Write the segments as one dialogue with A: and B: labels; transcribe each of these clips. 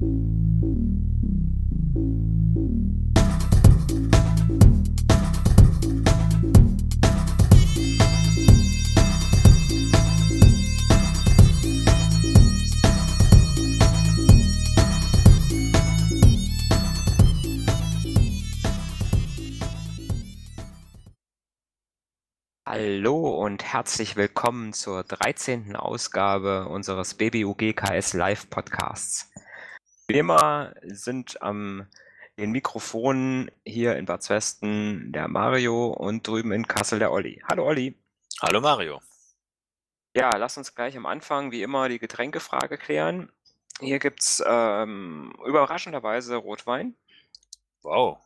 A: Hallo und herzlich willkommen zur 13. Ausgabe unseres BBUGKS Live Podcasts. Wie immer sind am den Mikrofonen hier in Bad Westen der Mario und drüben in Kassel der Olli. Hallo Olli.
B: Hallo Mario.
A: Ja, lass uns gleich am Anfang wie immer die Getränkefrage klären. Hier gibt es ähm, überraschenderweise Rotwein.
B: Wow,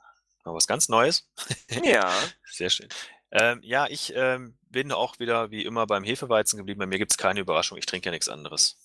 B: mal was ganz Neues.
A: Ja.
B: Sehr schön. Ähm, ja, ich ähm, bin auch wieder wie immer beim Hefeweizen geblieben. Bei mir gibt es keine Überraschung. Ich trinke ja nichts anderes.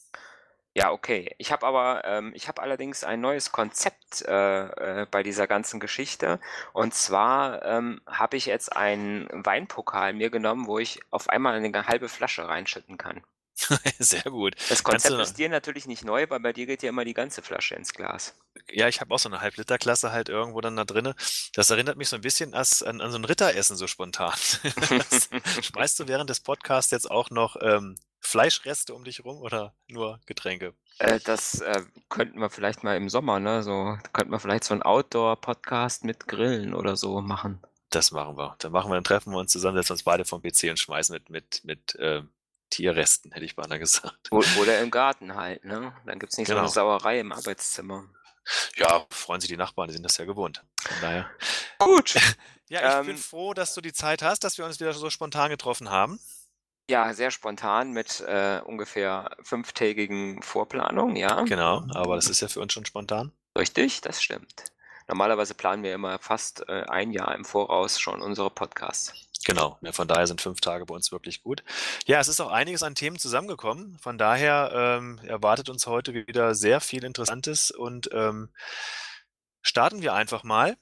A: Ja, okay. Ich habe aber, ähm, ich habe allerdings ein neues Konzept äh, äh, bei dieser ganzen Geschichte. Und zwar ähm, habe ich jetzt einen Weinpokal mir genommen, wo ich auf einmal eine halbe Flasche reinschütten kann.
B: Sehr gut.
A: Das Konzept
B: du-
A: ist dir natürlich nicht neu, weil bei dir geht ja immer die ganze Flasche ins Glas.
B: Ja, ich habe auch so eine Halbliterklasse halt irgendwo dann da drinne. Das erinnert mich so ein bisschen as, an, an so ein Ritteressen so spontan. Schmeißt du während des Podcasts jetzt auch noch ähm, Fleischreste um dich rum oder nur Getränke?
A: Äh, das äh, könnten wir vielleicht mal im Sommer, ne? So könnten wir vielleicht so einen Outdoor-Podcast mit Grillen oder so machen.
B: Das machen wir. Dann machen wir, dann treffen wir uns zusammen, setzen uns beide vom PC und schmeißen mit, mit, mit ähm, Tierresten, hätte ich beinahe gesagt.
A: Oder im Garten halt, ne? Dann gibt's nicht so
B: Genau.
A: eine Sauerei im Arbeitszimmer.
B: Ja, freuen sich die Nachbarn, die sind das ja gewohnt. Von daher.
A: Gut.
B: Ja, ich bin
A: Ähm,
B: froh, dass du die Zeit hast, dass wir uns wieder so spontan getroffen haben.
A: Ja, sehr spontan mit äh, ungefähr fünftägigen Vorplanung, ja.
B: Genau, aber das ist ja für uns schon spontan.
A: Richtig, das stimmt. Normalerweise planen wir immer fast äh, ein Jahr im Voraus schon unsere Podcasts.
B: Genau, ja, von daher sind fünf Tage bei uns wirklich gut. Ja, es ist auch einiges an Themen zusammengekommen. Von daher ähm, erwartet uns heute wieder sehr viel Interessantes und ähm, starten wir einfach mal.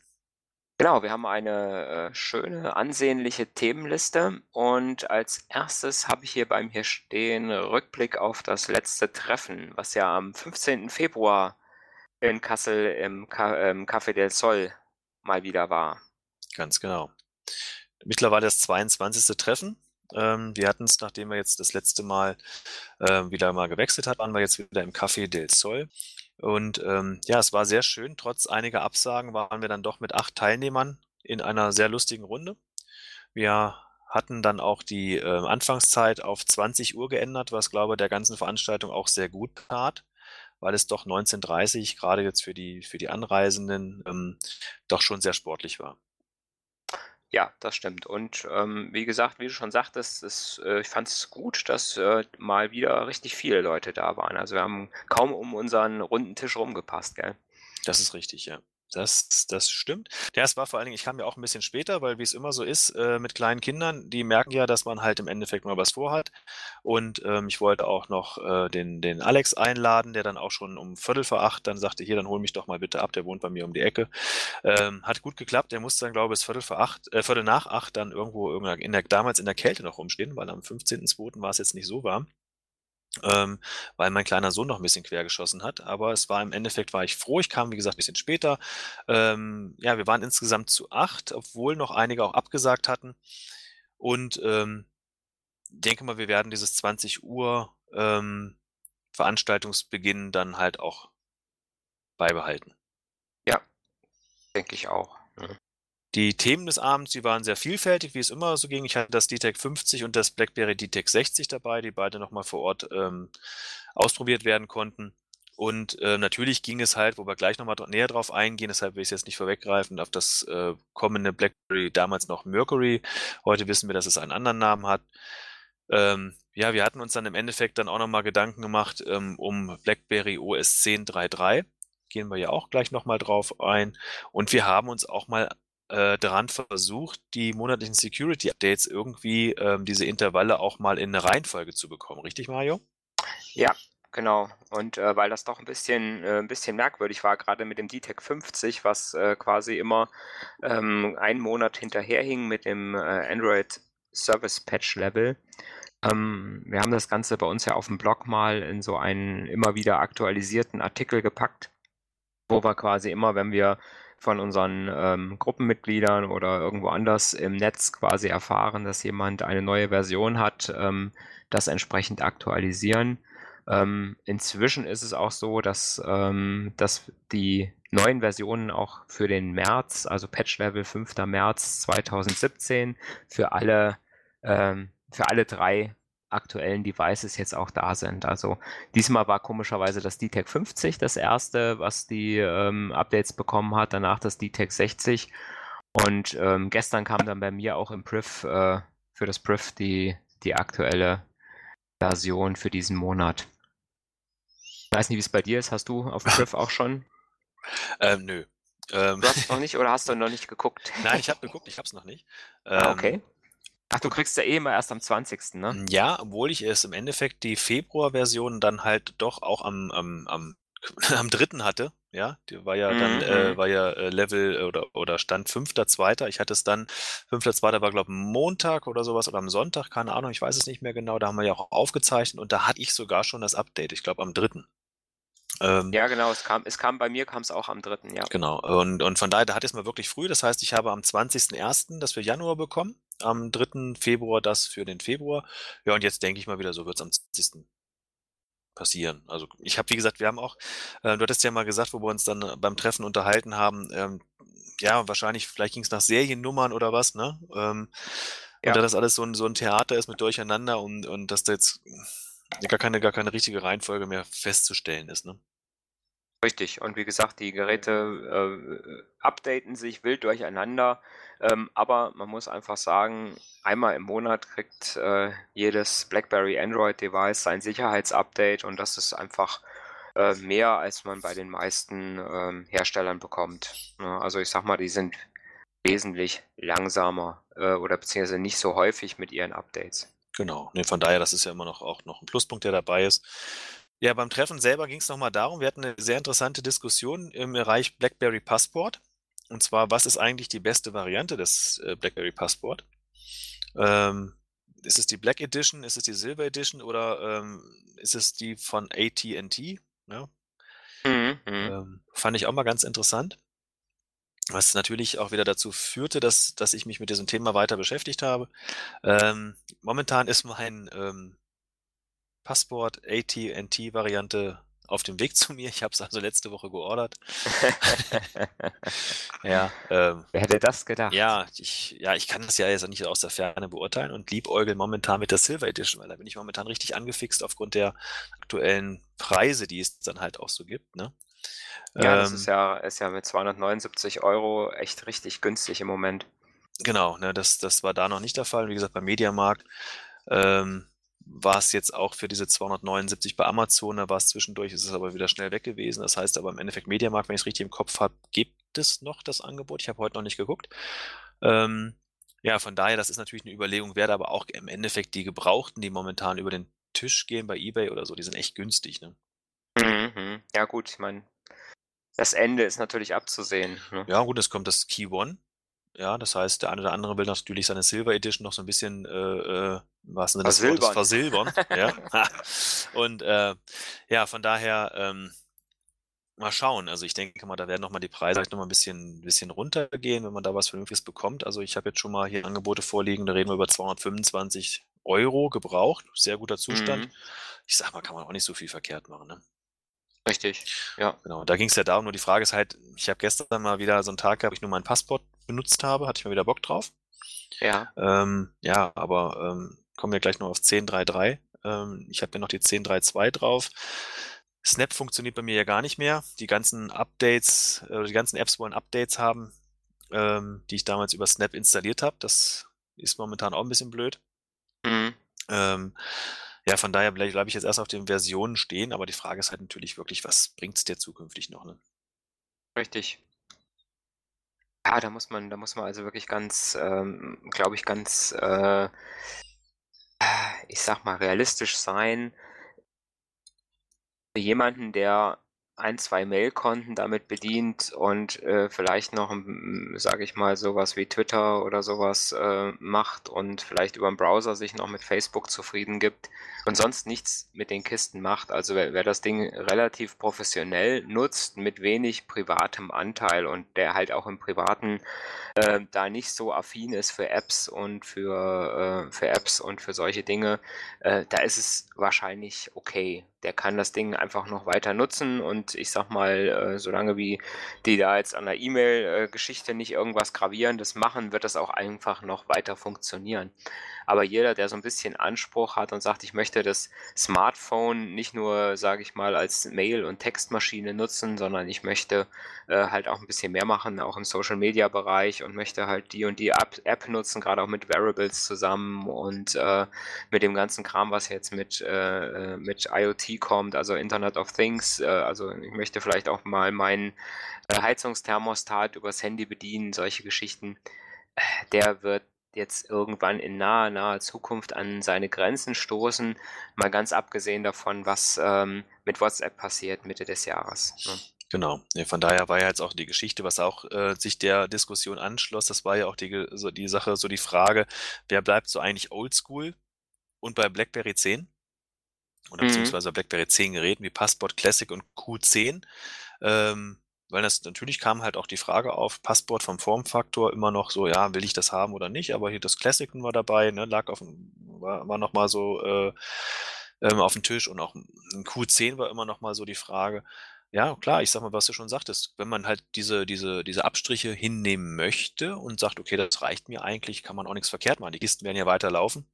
A: Genau, wir haben eine äh, schöne, ansehnliche Themenliste und als erstes habe ich hier beim hier stehen Rückblick auf das letzte Treffen, was ja am 15. Februar in Kassel im, im Café del Sol mal wieder war.
B: Ganz genau. Mittlerweile das 22. Treffen. Ähm, wir hatten es, nachdem wir jetzt das letzte Mal ähm, wieder mal gewechselt hat, waren wir jetzt wieder im Café del Sol. Und ähm, ja, es war sehr schön. Trotz einiger Absagen waren wir dann doch mit acht Teilnehmern in einer sehr lustigen Runde. Wir hatten dann auch die Anfangszeit auf 20 Uhr geändert, was glaube der ganzen Veranstaltung auch sehr gut tat, weil es doch 19.30 gerade jetzt für die, für die Anreisenden ähm, doch schon sehr sportlich war.
A: Ja, das stimmt. Und ähm, wie gesagt, wie du schon sagtest, es, äh, ich fand es gut, dass äh, mal wieder richtig viele Leute da waren. Also wir haben kaum um unseren runden Tisch rumgepasst, gell?
B: Das ist richtig, ja. Das, das stimmt. Ja, es war vor allen Dingen, ich kam ja auch ein bisschen später, weil wie es immer so ist, äh, mit kleinen Kindern, die merken ja, dass man halt im Endeffekt mal was vorhat. Und ähm, ich wollte auch noch äh, den, den Alex einladen, der dann auch schon um Viertel vor acht dann sagte, hier, dann hol mich doch mal bitte ab, der wohnt bei mir um die Ecke. Ähm, hat gut geklappt, der musste dann, glaube ich, Viertel vor acht, äh, Viertel nach acht dann irgendwo in der, damals in der Kälte noch rumstehen, weil am 15.02. war es jetzt nicht so warm ähm, weil mein kleiner Sohn noch ein bisschen quer geschossen hat. Aber es war im Endeffekt, war ich froh. Ich kam, wie gesagt, ein bisschen später. Ähm, ja, wir waren insgesamt zu acht, obwohl noch einige auch abgesagt hatten. Und ähm, denke mal, wir werden dieses 20 Uhr ähm, Veranstaltungsbeginn dann halt auch beibehalten.
A: Denke ich auch.
B: Die Themen des Abends, die waren sehr vielfältig, wie es immer so ging. Ich hatte das DTEC 50 und das BlackBerry DTEC 60 dabei, die beide nochmal vor Ort ähm, ausprobiert werden konnten. Und äh, natürlich ging es halt, wo wir gleich nochmal näher drauf eingehen, deshalb will ich es jetzt nicht vorweggreifen, auf das äh, kommende BlackBerry, damals noch Mercury. Heute wissen wir, dass es einen anderen Namen hat. Ähm, ja, wir hatten uns dann im Endeffekt dann auch nochmal Gedanken gemacht ähm, um BlackBerry OS 10.3.3. Gehen wir ja auch gleich nochmal drauf ein. Und wir haben uns auch mal äh, daran versucht, die monatlichen Security Updates irgendwie ähm, diese Intervalle auch mal in eine Reihenfolge zu bekommen. Richtig, Mario?
A: Ja, genau. Und äh, weil das doch ein bisschen, äh, ein bisschen merkwürdig war, gerade mit dem DTEC 50, was äh, quasi immer ähm, einen Monat hinterherhing mit dem äh, Android Service Patch Level. Ähm, wir haben das Ganze bei uns ja auf dem Blog mal in so einen immer wieder aktualisierten Artikel gepackt. wo wir quasi immer, wenn wir von unseren ähm, Gruppenmitgliedern oder irgendwo anders im Netz quasi erfahren, dass jemand eine neue Version hat, ähm, das entsprechend aktualisieren. Ähm, inzwischen ist es auch so, dass, ähm, dass die neuen Versionen auch für den März, also Patch Level 5. März 2017, für alle, ähm, für alle drei aktuellen Devices jetzt auch da sind. Also diesmal war komischerweise das DTEC 50 das erste, was die ähm, Updates bekommen hat, danach das DTEC 60 und ähm, gestern kam dann bei mir auch im Priv äh, für das Priv die, die aktuelle Version für diesen Monat. Ich weiß nicht, wie es bei dir ist. Hast du auf dem Priv auch schon?
B: Ähm, nö.
A: Ähm, du hast es noch nicht oder hast du noch nicht geguckt?
B: Nein, ich habe geguckt, ich habe es noch nicht.
A: Ah, okay. Ach, du kriegst ja eh immer erst am 20., ne?
B: Ja, obwohl ich es im Endeffekt die Februarversion dann halt doch auch am, am, am, am 3. hatte. Ja, die war ja dann, äh, mhm. war ja äh, Level oder, oder Stand 5.2. Ich hatte es dann, 5.2. war glaube ich Montag oder sowas oder am Sonntag, keine Ahnung, ich weiß es nicht mehr genau. Da haben wir ja auch aufgezeichnet und da hatte ich sogar schon das Update, ich glaube am 3.
A: Ähm, Ja, genau, es kam, es kam bei mir kam es auch am 3., ja.
B: Genau. Und, und von daher, da hatte ich es mal wirklich früh. Das heißt, ich habe am 20.01. das für Januar bekommen, am 3. Februar das für den Februar. Ja, und jetzt denke ich mal wieder, so wird es am 20. passieren. Also ich habe, wie gesagt, wir haben auch, äh, du hattest ja mal gesagt, wo wir uns dann beim Treffen unterhalten haben, ähm, ja, wahrscheinlich, vielleicht ging es nach Seriennummern oder was, ne? Ähm, ja. Und da das alles so ein, so ein Theater ist mit Durcheinander und, und dass da jetzt gar keine, gar keine richtige Reihenfolge mehr festzustellen ist, ne?
A: Richtig. Und wie gesagt, die Geräte äh, updaten sich wild durcheinander. Ähm, aber man muss einfach sagen, einmal im Monat kriegt äh, jedes BlackBerry Android Device sein Sicherheitsupdate und das ist einfach äh, mehr, als man bei den meisten ähm, Herstellern bekommt. Ja, also ich sag mal, die sind wesentlich langsamer äh, oder beziehungsweise nicht so häufig mit ihren Updates.
B: Genau. Nee, von daher, das ist ja immer noch auch noch ein Pluspunkt, der dabei ist. Ja, beim Treffen selber ging es nochmal darum, wir hatten eine sehr interessante Diskussion im Bereich BlackBerry Passport. Und zwar, was ist eigentlich die beste Variante des äh, BlackBerry Passport? Ähm, ist es die Black Edition, ist es die Silver Edition oder ähm, ist es die von AT&T? Ja. Mhm, mhm, ähm, fand ich auch mal ganz interessant. Was natürlich auch wieder dazu führte, dass, dass ich mich mit diesem Thema weiter beschäftigt habe. Ähm, momentan ist mein ähm, Passport AT&T-Variante auf dem Weg zu mir. Ich habe es also letzte Woche geordert.
A: ja, ähm, Wer hätte das gedacht?
B: Ja, ich, ja, ich kann das ja jetzt nicht aus der Ferne beurteilen und liebäugel momentan mit der Silver Edition, weil da bin ich momentan richtig angefixt aufgrund der aktuellen Preise, die es dann halt auch so gibt. Ne?
A: Ja, das ist ähm, ja, ist ja mit 279 Euro echt richtig günstig im Moment.
B: Genau, ne, das, das war da noch nicht der Fall. Wie gesagt, beim Mediamarkt ähm, war es jetzt auch für diese 279 bei Amazon, da war es zwischendurch, ist es aber wieder schnell weg gewesen. Das heißt aber im Endeffekt Mediamarkt, wenn ich es richtig im Kopf habe, gibt es noch das Angebot. Ich habe heute noch nicht geguckt. Ähm, ja, von daher, das ist natürlich eine Überlegung wert, aber auch im Endeffekt die Gebrauchten, die momentan über den Tisch gehen bei eBay oder so, die sind echt günstig. Ne?
A: Mhm. Ja gut, ich meine, das Ende ist natürlich abzusehen. Ne?
B: Ja, gut, es kommt das Key One. Ja, das heißt, der eine oder andere will natürlich seine Silver Edition noch so ein bisschen, äh, was Sinne des Wortes, versilbern. ja. Und äh, ja, von daher ähm, mal schauen. Also ich denke mal, da werden nochmal die Preise vielleicht nochmal ein bisschen, bisschen runtergehen, wenn man da was Vernünftiges bekommt. Also ich habe jetzt schon mal hier Angebote vorliegen, da reden wir über 225 Euro gebraucht. Sehr guter Zustand. Mhm. Ich sag mal, kann man auch nicht so viel verkehrt machen. Ne?
A: Richtig, ja.
B: Genau, da ging es ja darum, nur die Frage ist halt, ich habe gestern mal wieder so einen Tag gehabt, wo ich nur mein Passport benutzt habe, hatte ich mal wieder Bock drauf.
A: Ja.
B: Ähm, ja, aber ähm, kommen wir gleich noch auf 10.3.3. Ähm, ich habe ja noch die 10.3.2 drauf. Snap funktioniert bei mir ja gar nicht mehr. Die ganzen Updates, äh, die ganzen Apps wollen Updates haben, ähm, die ich damals über Snap installiert habe. Das ist momentan auch ein bisschen blöd. Mhm. Ähm, ja, von daher bleibe ich jetzt erst auf den Versionen stehen, aber die Frage ist halt natürlich wirklich, was bringt es dir zukünftig noch? Ne?
A: Richtig. Ja, da muss man, da muss man also wirklich ganz, ähm, glaube ich, ganz, äh, ich sag mal, realistisch sein. Für jemanden, der ein, zwei Mailkonten damit bedient und äh, vielleicht noch, sage ich mal, sowas wie Twitter oder sowas äh, macht und vielleicht über den Browser sich noch mit Facebook zufrieden gibt und sonst nichts mit den Kisten macht. Also wer, wer das Ding relativ professionell nutzt, mit wenig privatem Anteil und der halt auch im Privaten äh, da nicht so affin ist für Apps und für, äh, für Apps und für solche Dinge, äh, da ist es wahrscheinlich okay der kann das Ding einfach noch weiter nutzen und ich sag mal, äh, solange wie die da jetzt an der E-Mail-Geschichte nicht irgendwas Gravierendes machen, wird das auch einfach noch weiter funktionieren. Aber jeder, der so ein bisschen Anspruch hat und sagt, ich möchte das Smartphone nicht nur, sage ich mal, als Mail- und Textmaschine nutzen, sondern ich möchte äh, halt auch ein bisschen mehr machen, auch im Social-Media-Bereich und möchte halt die und die App, App nutzen, gerade auch mit Variables zusammen und äh, mit dem ganzen Kram, was jetzt mit, äh, äh mit IoT kommt, also Internet of Things. Äh, also ich möchte vielleicht auch mal meinen äh, Heizungsthermostat übers Handy bedienen, solche Geschichten. Der wird jetzt irgendwann in naher, naher Zukunft an seine Grenzen stoßen, mal ganz abgesehen davon, was ähm, mit WhatsApp passiert Mitte des Jahres.
B: Ne? Genau. Von daher war ja jetzt auch die Geschichte, was auch äh, sich der Diskussion anschloss, das war ja auch die, so die Sache, so die Frage, wer bleibt so eigentlich oldschool und bei BlackBerry 10? Oder mhm. beziehungsweise BlackBerry 10 Geräten wie Passport Classic und Q10. Ähm, weil das natürlich kam halt auch die Frage auf, Passport vom Formfaktor immer noch so, ja, will ich das haben oder nicht, aber hier das Classic war dabei, ne, lag auf war, war nochmal so äh, ähm, auf dem Tisch und auch ein Q10 war immer nochmal so die Frage. Ja, klar, ich sag mal, was du schon sagtest, wenn man halt diese, diese, diese Abstriche hinnehmen möchte und sagt, okay, das reicht mir eigentlich, kann man auch nichts verkehrt machen. Die Kisten werden ja weiterlaufen.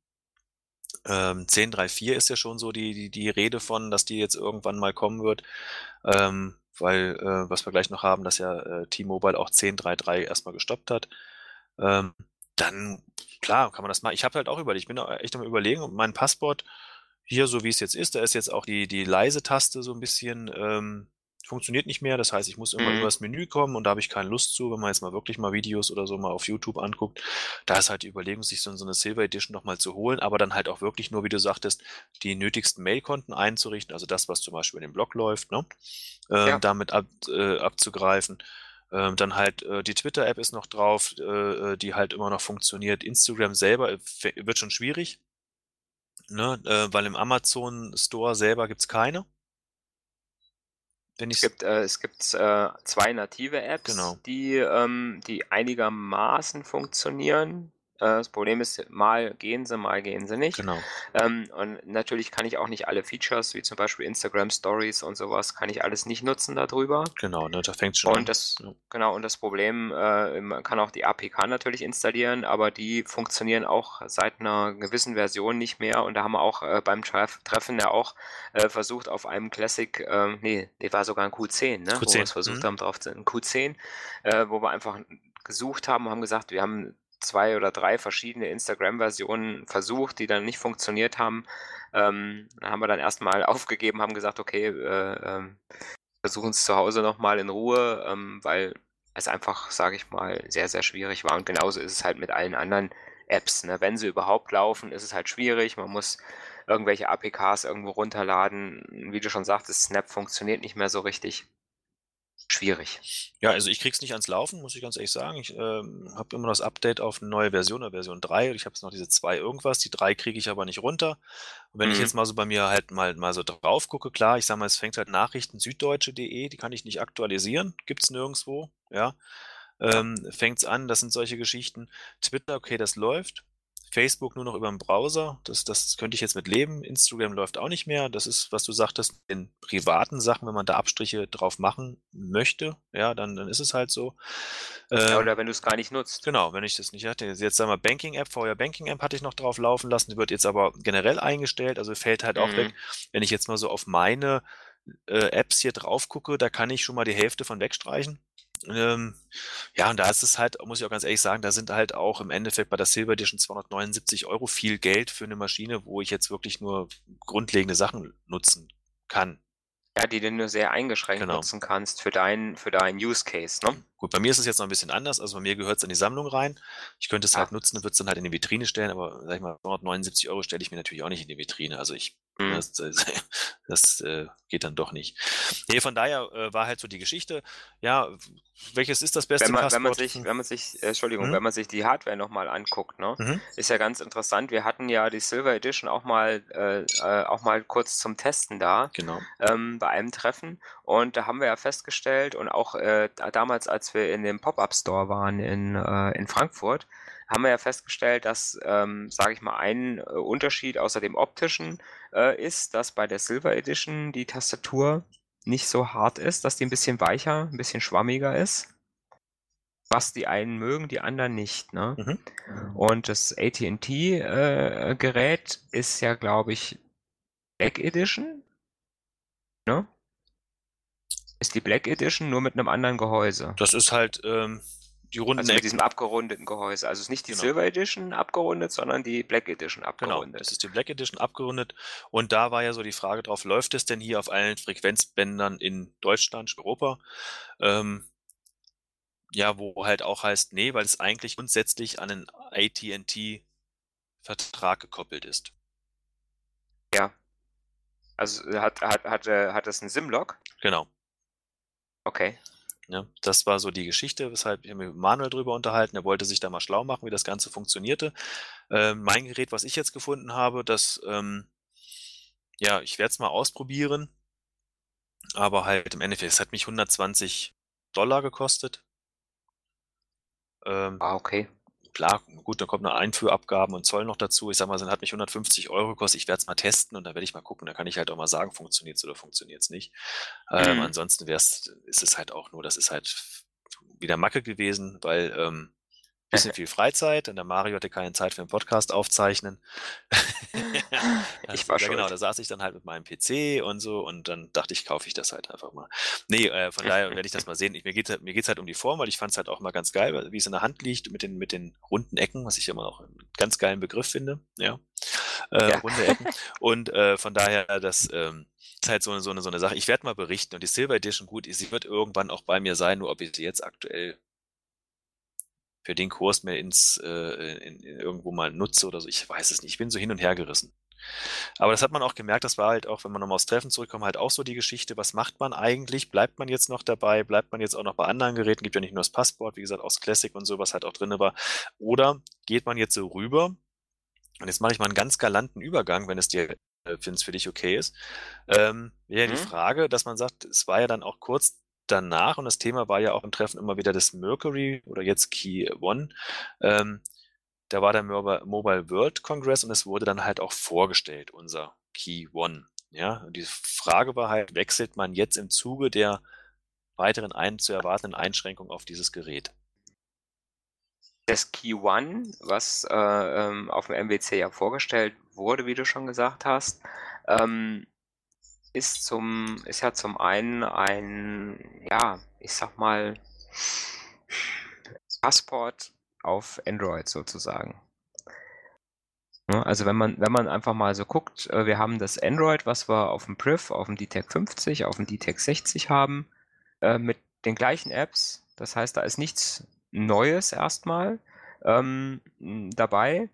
B: Ähm, 10.3.4 ist ja schon so die, die, die Rede von, dass die jetzt irgendwann mal kommen wird. Ähm, weil, äh, was wir gleich noch haben, dass ja äh, T-Mobile auch 10.3.3 erstmal gestoppt hat. Ähm, dann, klar, kann man das mal. Ich habe halt auch überlegt, ich bin echt am überlegen, mein Passport hier, so wie es jetzt ist, da ist jetzt auch die, die leise Taste so ein bisschen ähm, funktioniert nicht mehr. Das heißt, ich muss immer mhm. übers Menü kommen und da habe ich keine Lust zu, wenn man jetzt mal wirklich mal Videos oder so mal auf YouTube anguckt. Da ist halt die Überlegung, sich so, so eine Silver Edition nochmal zu holen, aber dann halt auch wirklich nur, wie du sagtest, die nötigsten Mailkonten einzurichten, also das, was zum Beispiel in dem Blog läuft, ne? Ähm, ja. damit ab, äh, abzugreifen. Ähm, dann halt äh, die Twitter-App ist noch drauf, äh, äh die halt immer noch funktioniert. Instagram selber äh, wird schon schwierig, ne? Äh, weil im Amazon Store selber gibt's keine.
A: Wenn es gibt, äh, es gibt äh, zwei native Apps,
B: genau.
A: die, ähm, die einigermaßen funktionieren. Äh, das Problem ist, mal gehen sie, mal gehen sie nicht.
B: Genau.
A: Ähm, und natürlich kann ich auch nicht alle Features, wie zum Beispiel Instagram Stories und sowas, kann ich alles nicht nutzen darüber.
B: Genau, ne, da fängt schon
A: und an. Das, ja. Genau, und das Problem, äh, man kann auch die APK natürlich installieren, aber die funktionieren auch seit einer gewissen Version nicht mehr. Und da haben wir auch äh, beim Treff Treffen ja auch äh, versucht, auf einem Classic, äh, nee, der war sogar ein Q10, ne?
B: Q10.
A: Wo wir es versucht mhm. haben, drauf zu, ein Q10, äh, wo wir einfach gesucht haben und haben gesagt, wir haben zwei oder drei verschiedene Instagram-Versionen versucht, die dann nicht funktioniert haben. Ähm, haben wir dann erstmal aufgegeben, haben gesagt, okay, äh, äh, versuchen es zu Hause nochmal in Ruhe, ähm, weil es einfach, sage ich mal, sehr, sehr schwierig war. Und genauso ist es halt mit allen anderen Apps. Ne? Wenn sie überhaupt laufen, ist es halt schwierig. Man muss irgendwelche APKs irgendwo runterladen. Wie du schon sagtest, Snap funktioniert nicht mehr so richtig schwierig.
B: Ja, also ich krieg's nicht ans Laufen, muss ich ganz ehrlich sagen. Ich ähm, habe immer das Update auf eine neue Version, eine Version 3. Ich habe jetzt noch diese 2 irgendwas. Die 3 kriege ich aber nicht runter. Und wenn mhm. ich jetzt mal so bei mir halt mal, mal so drauf gucke, klar, ich sag mal, es fängt halt Nachrichten süddeutsche.de, die kann ich nicht aktualisieren, gibt's nirgendwo, ja. Ähm, fängt's an, das sind solche Geschichten. Twitter, okay, das läuft. Facebook nur noch über den Browser. Das, das könnte ich jetzt mit leben. Instagram läuft auch nicht mehr. Das ist, was du sagtest, in privaten Sachen, wenn man da Abstriche drauf machen möchte, ja, dann, dann ist es halt so.
A: ja, oder ähm, wenn du es gar nicht nutzt.
B: Genau, wenn ich das nicht hatte. Jetzt sagen wir Banking-App, vorher Banking-App hatte ich noch drauf laufen lassen. Die wird jetzt aber generell eingestellt, also fällt halt mhm. auch weg. Wenn ich jetzt mal so auf meine äh, Apps hier drauf gucke, da kann ich schon mal die Hälfte von wegstreichen. Ähm, ja, und da ist es halt, muss ich auch ganz ehrlich sagen, da sind halt auch im Endeffekt bei der Silver Edition 279 Euro viel Geld für eine Maschine, wo ich jetzt wirklich nur grundlegende Sachen nutzen kann.
A: Ja, die du nur sehr eingeschränkt genau. nutzen kannst für deinen für deinen Use Case, ne?
B: Gut, bei mir ist es jetzt noch ein bisschen anders. Also bei mir gehört es in die Sammlung rein. Ich könnte es
A: Ah.
B: halt nutzen und würde es dann halt in die Vitrine stellen, aber sag ich mal, 279 Euro stelle ich mir natürlich auch nicht in die Vitrine. Also ich,
A: Mhm.
B: das, das, das äh, geht dann doch nicht. Nee, von daher äh, war halt so die Geschichte. Ja, welches ist das beste
A: Wenn man, wenn man sich, wenn man sich, äh, Entschuldigung,
B: Mhm.
A: wenn man sich die Hardware nochmal anguckt, ne,
B: Mhm.
A: ist ja ganz interessant. Wir hatten ja die Silver Edition auch mal, äh, äh, auch mal kurz zum Testen da.
B: Genau.
A: ähm, bei einem Treffen und da haben wir ja festgestellt und auch äh, da- damals, als wir in dem Pop-Up-Store waren in, äh, in Frankfurt, haben wir ja festgestellt, dass, ähm, sage ich mal, ein äh, Unterschied außer dem optischen äh, ist, dass bei der Silver Edition die Tastatur nicht so hart ist, dass die ein bisschen weicher, ein bisschen schwammiger ist. Was die einen mögen, die anderen nicht. Ne?
B: Mhm.
A: Und das AT&T-Gerät ist ja, glaube ich, Black Edition. Ne? Ist die Black Edition nur mit einem anderen Gehäuse.
B: Das ist halt ähm, die runden
A: Also mit diesem abgerundeten Gehäuse. Also es ist nicht die
B: Genau.
A: Silver Edition abgerundet, sondern die Black Edition
B: Genau,
A: abgerundet.
B: das ist die Black Edition abgerundet. Und da war ja so die Frage drauf, läuft es denn hier auf allen Frequenzbändern in Deutschland, Europa? Ähm, ja, wo halt auch heißt, nee, weil es eigentlich grundsätzlich an einen AT&T-Vertrag gekoppelt ist.
A: Ja. Also hat, hat, hat, äh, hat das einen SIM-Log?
B: Genau.
A: Okay.
B: Ja, das war so die Geschichte, weshalb ich mich mit Manuel drüber unterhalten. Er wollte sich da mal schlau machen, wie das Ganze funktionierte. Ähm, mein Gerät, was ich jetzt gefunden habe, das, ähm, ja, ich werde es mal ausprobieren. Aber halt im Endeffekt, es hat mich 120 Dollar gekostet. Ähm,
A: Ah, okay.
B: Klar, gut, dann kommt eine Einführabgaben und Zoll noch dazu. Ich sag mal, es hat mich 150 Euro gekostet. Ich werde es mal testen und dann werde ich mal gucken. Da kann ich halt auch mal sagen, funktioniert es oder funktioniert es nicht. Ähm,
A: Mhm.
B: ansonsten wär's, ist es halt auch nur, das ist halt wieder Macke gewesen, weil ähm, bisschen viel Freizeit und der Mario hatte keine Zeit für einen Podcast aufzeichnen.
A: Ich war
B: ja, genau,
A: schuld.
B: da saß ich dann halt mit meinem PC und so und dann dachte ich, kaufe ich das halt einfach mal. Nee, äh, von daher werde ich das mal sehen. Ich, mir geht halt, mir geht's halt um die Form, weil ich fand es halt auch mal ganz geil, wie es in der Hand liegt mit den, mit den runden Ecken, was ich immer auch einen ganz geilen Begriff finde. Ja. Äh,
A: Ja.
B: Runde Ecken. Und äh, von daher, das ähm, ist halt so eine, so eine, so eine Sache. Ich werde mal berichten und die Silver Edition, gut, sie wird irgendwann auch bei mir sein, nur ob ich sie jetzt aktuell für den Kurs mehr ins äh, in, in irgendwo mal nutze oder so. Ich weiß es nicht. Ich bin so hin und her gerissen. Aber das hat man auch gemerkt, das war halt auch, wenn man nochmal aufs Treffen zurückkommt, halt auch so die Geschichte, was macht man eigentlich? Bleibt man jetzt noch dabei? Bleibt man jetzt auch noch bei anderen Geräten? Gibt ja nicht nur das Passport, wie gesagt, aus Classic und so, was halt auch drin war. Oder geht man jetzt so rüber? Und jetzt mache ich mal einen ganz galanten Übergang, wenn es dir, äh, wenn es für dich okay ist. Ähm, wäre die
A: Mhm.
B: Frage, dass man sagt, es war ja dann auch kurz danach und das Thema war ja auch im Treffen immer wieder das Mercury oder jetzt Key One. Ähm, da war der Mobile World Congress und es wurde dann halt auch vorgestellt, unser Key One. Ja, und die Frage war halt, wechselt man jetzt im Zuge der weiteren ein, zu erwartenden Einschränkung auf dieses Gerät?
A: Das Key One, was äh, ähm, auf dem MWC ja vorgestellt wurde, wie du schon gesagt hast, ähm, ist zum, ist ja zum einen ein, ja, ich sag mal, Passport auf Android sozusagen. Ja, Also wenn man, wenn man einfach mal so guckt, äh, wir haben das Android, was wir auf dem Priv, auf dem DTEC 50, auf dem DTEC 60 haben, äh, mit den gleichen Apps. Das heißt, da ist nichts Neues erstmal ähm, dabei.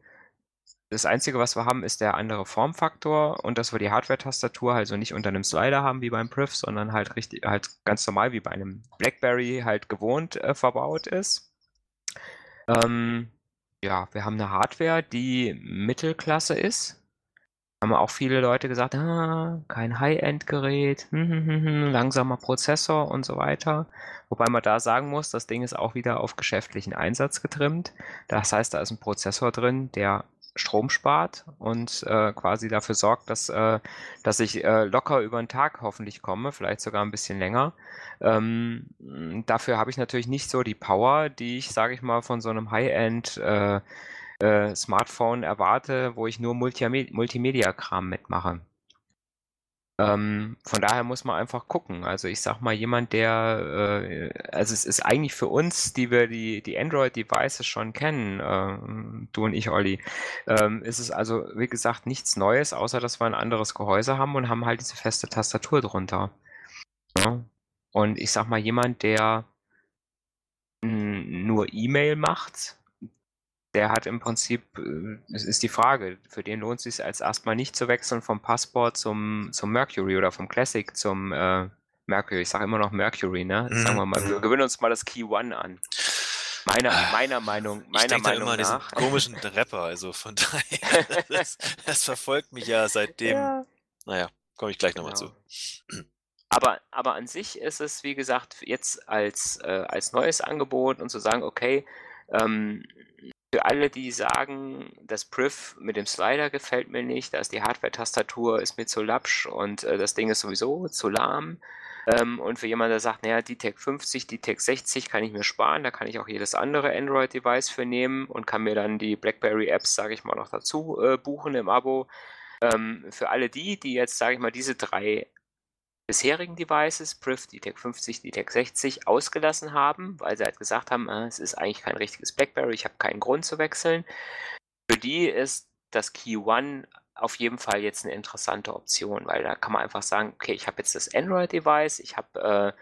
A: Das Einzige, was wir haben, ist der andere Formfaktor und dass wir die Hardware-Tastatur also nicht unter einem Slider haben wie beim Priv, sondern halt richtig, halt ganz normal wie bei einem BlackBerry halt gewohnt äh, verbaut ist. Ähm, ja, wir haben eine Hardware, die Mittelklasse ist. Haben auch viele Leute gesagt, ah, kein High-End-Gerät, hm, hm, hm, hm, langsamer Prozessor und so weiter. Wobei man da sagen muss, das Ding ist auch wieder auf geschäftlichen Einsatz getrimmt. Das heißt, da ist ein Prozessor drin, der Strom spart und äh, quasi dafür sorgt, dass, äh, dass ich äh, locker über den Tag hoffentlich komme, vielleicht sogar ein bisschen länger. Ähm, dafür habe ich natürlich nicht so die Power, die ich, sage ich mal, von so einem High-End äh, äh, Smartphone erwarte, wo ich nur Multime Multimedia-Kram mitmache. Ähm, von daher muss man einfach gucken. Also ich sag mal, jemand, der, äh, also es ist eigentlich für uns, die wir die, die Android-Devices schon kennen, äh, du und ich, Olli, ähm, ist es also, wie gesagt, nichts Neues, außer dass wir ein anderes Gehäuse haben und haben halt diese feste Tastatur drunter. Ja? Und ich sag mal, jemand, der nur E-Mail macht, der hat im Prinzip, äh, es ist die Frage, für den lohnt es sich als erstmal nicht zu wechseln vom Passport zum, zum Mercury oder vom Classic zum äh, Mercury. Ich sage immer noch Mercury, ne?
B: Mhm.
A: Sagen wir mal, wir gewöhnen uns mal das Key One an. Meiner,
B: Ah,
A: meiner Meinung,
B: Ich
A: meiner
B: da
A: Meinung
B: immer an diesen
A: nach.
B: komischen Rapper, also von daher, das, das verfolgt mich ja seitdem,
A: Ja.
B: naja, komme ich gleich nochmal
A: Genau.
B: zu.
A: Aber, aber an sich ist es, wie gesagt, jetzt als, äh, als neues Angebot und zu sagen, okay, ähm, für alle, die sagen, das Priv mit dem Slider gefällt mir nicht, da ist die Hardware-Tastatur, ist mir zu lapsch und äh, das Ding ist sowieso zu lahm. Ähm, und für jemanden, der sagt, naja, die Tech 50, die Tech 60 kann ich mir sparen, da kann ich auch jedes andere Android-Device für nehmen und kann mir dann die BlackBerry-Apps, sage ich mal, noch dazu äh, buchen im Abo. Ähm, für alle die, die jetzt, sage ich mal, diese drei bisherigen Devices, Priv, die Tech 50, die Tech 60, ausgelassen haben, weil sie halt gesagt haben, äh, es ist eigentlich kein richtiges BlackBerry, ich habe keinen Grund zu wechseln. Für die ist das Key One auf jeden Fall jetzt eine interessante Option, weil da kann man einfach sagen, okay, ich habe jetzt das Android-Device, ich habe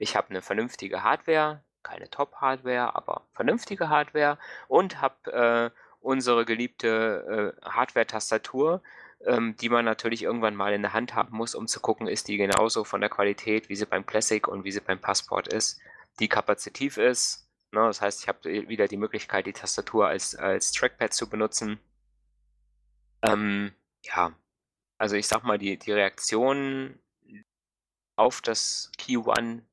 A: äh, habe eine vernünftige Hardware, keine Top-Hardware, aber vernünftige Hardware und habe äh, unsere geliebte äh, Hardware-Tastatur, ähm, die man natürlich irgendwann mal in der Hand haben muss, um zu gucken, ist die genauso von der Qualität, wie sie beim Classic und wie sie beim Passport ist, die kapazitiv ist. Ne, das heißt, ich habe wieder die Möglichkeit, die Tastatur als, als Trackpad zu benutzen. Ähm, ja, also ich sag mal, die, die Reaktionen auf das Key One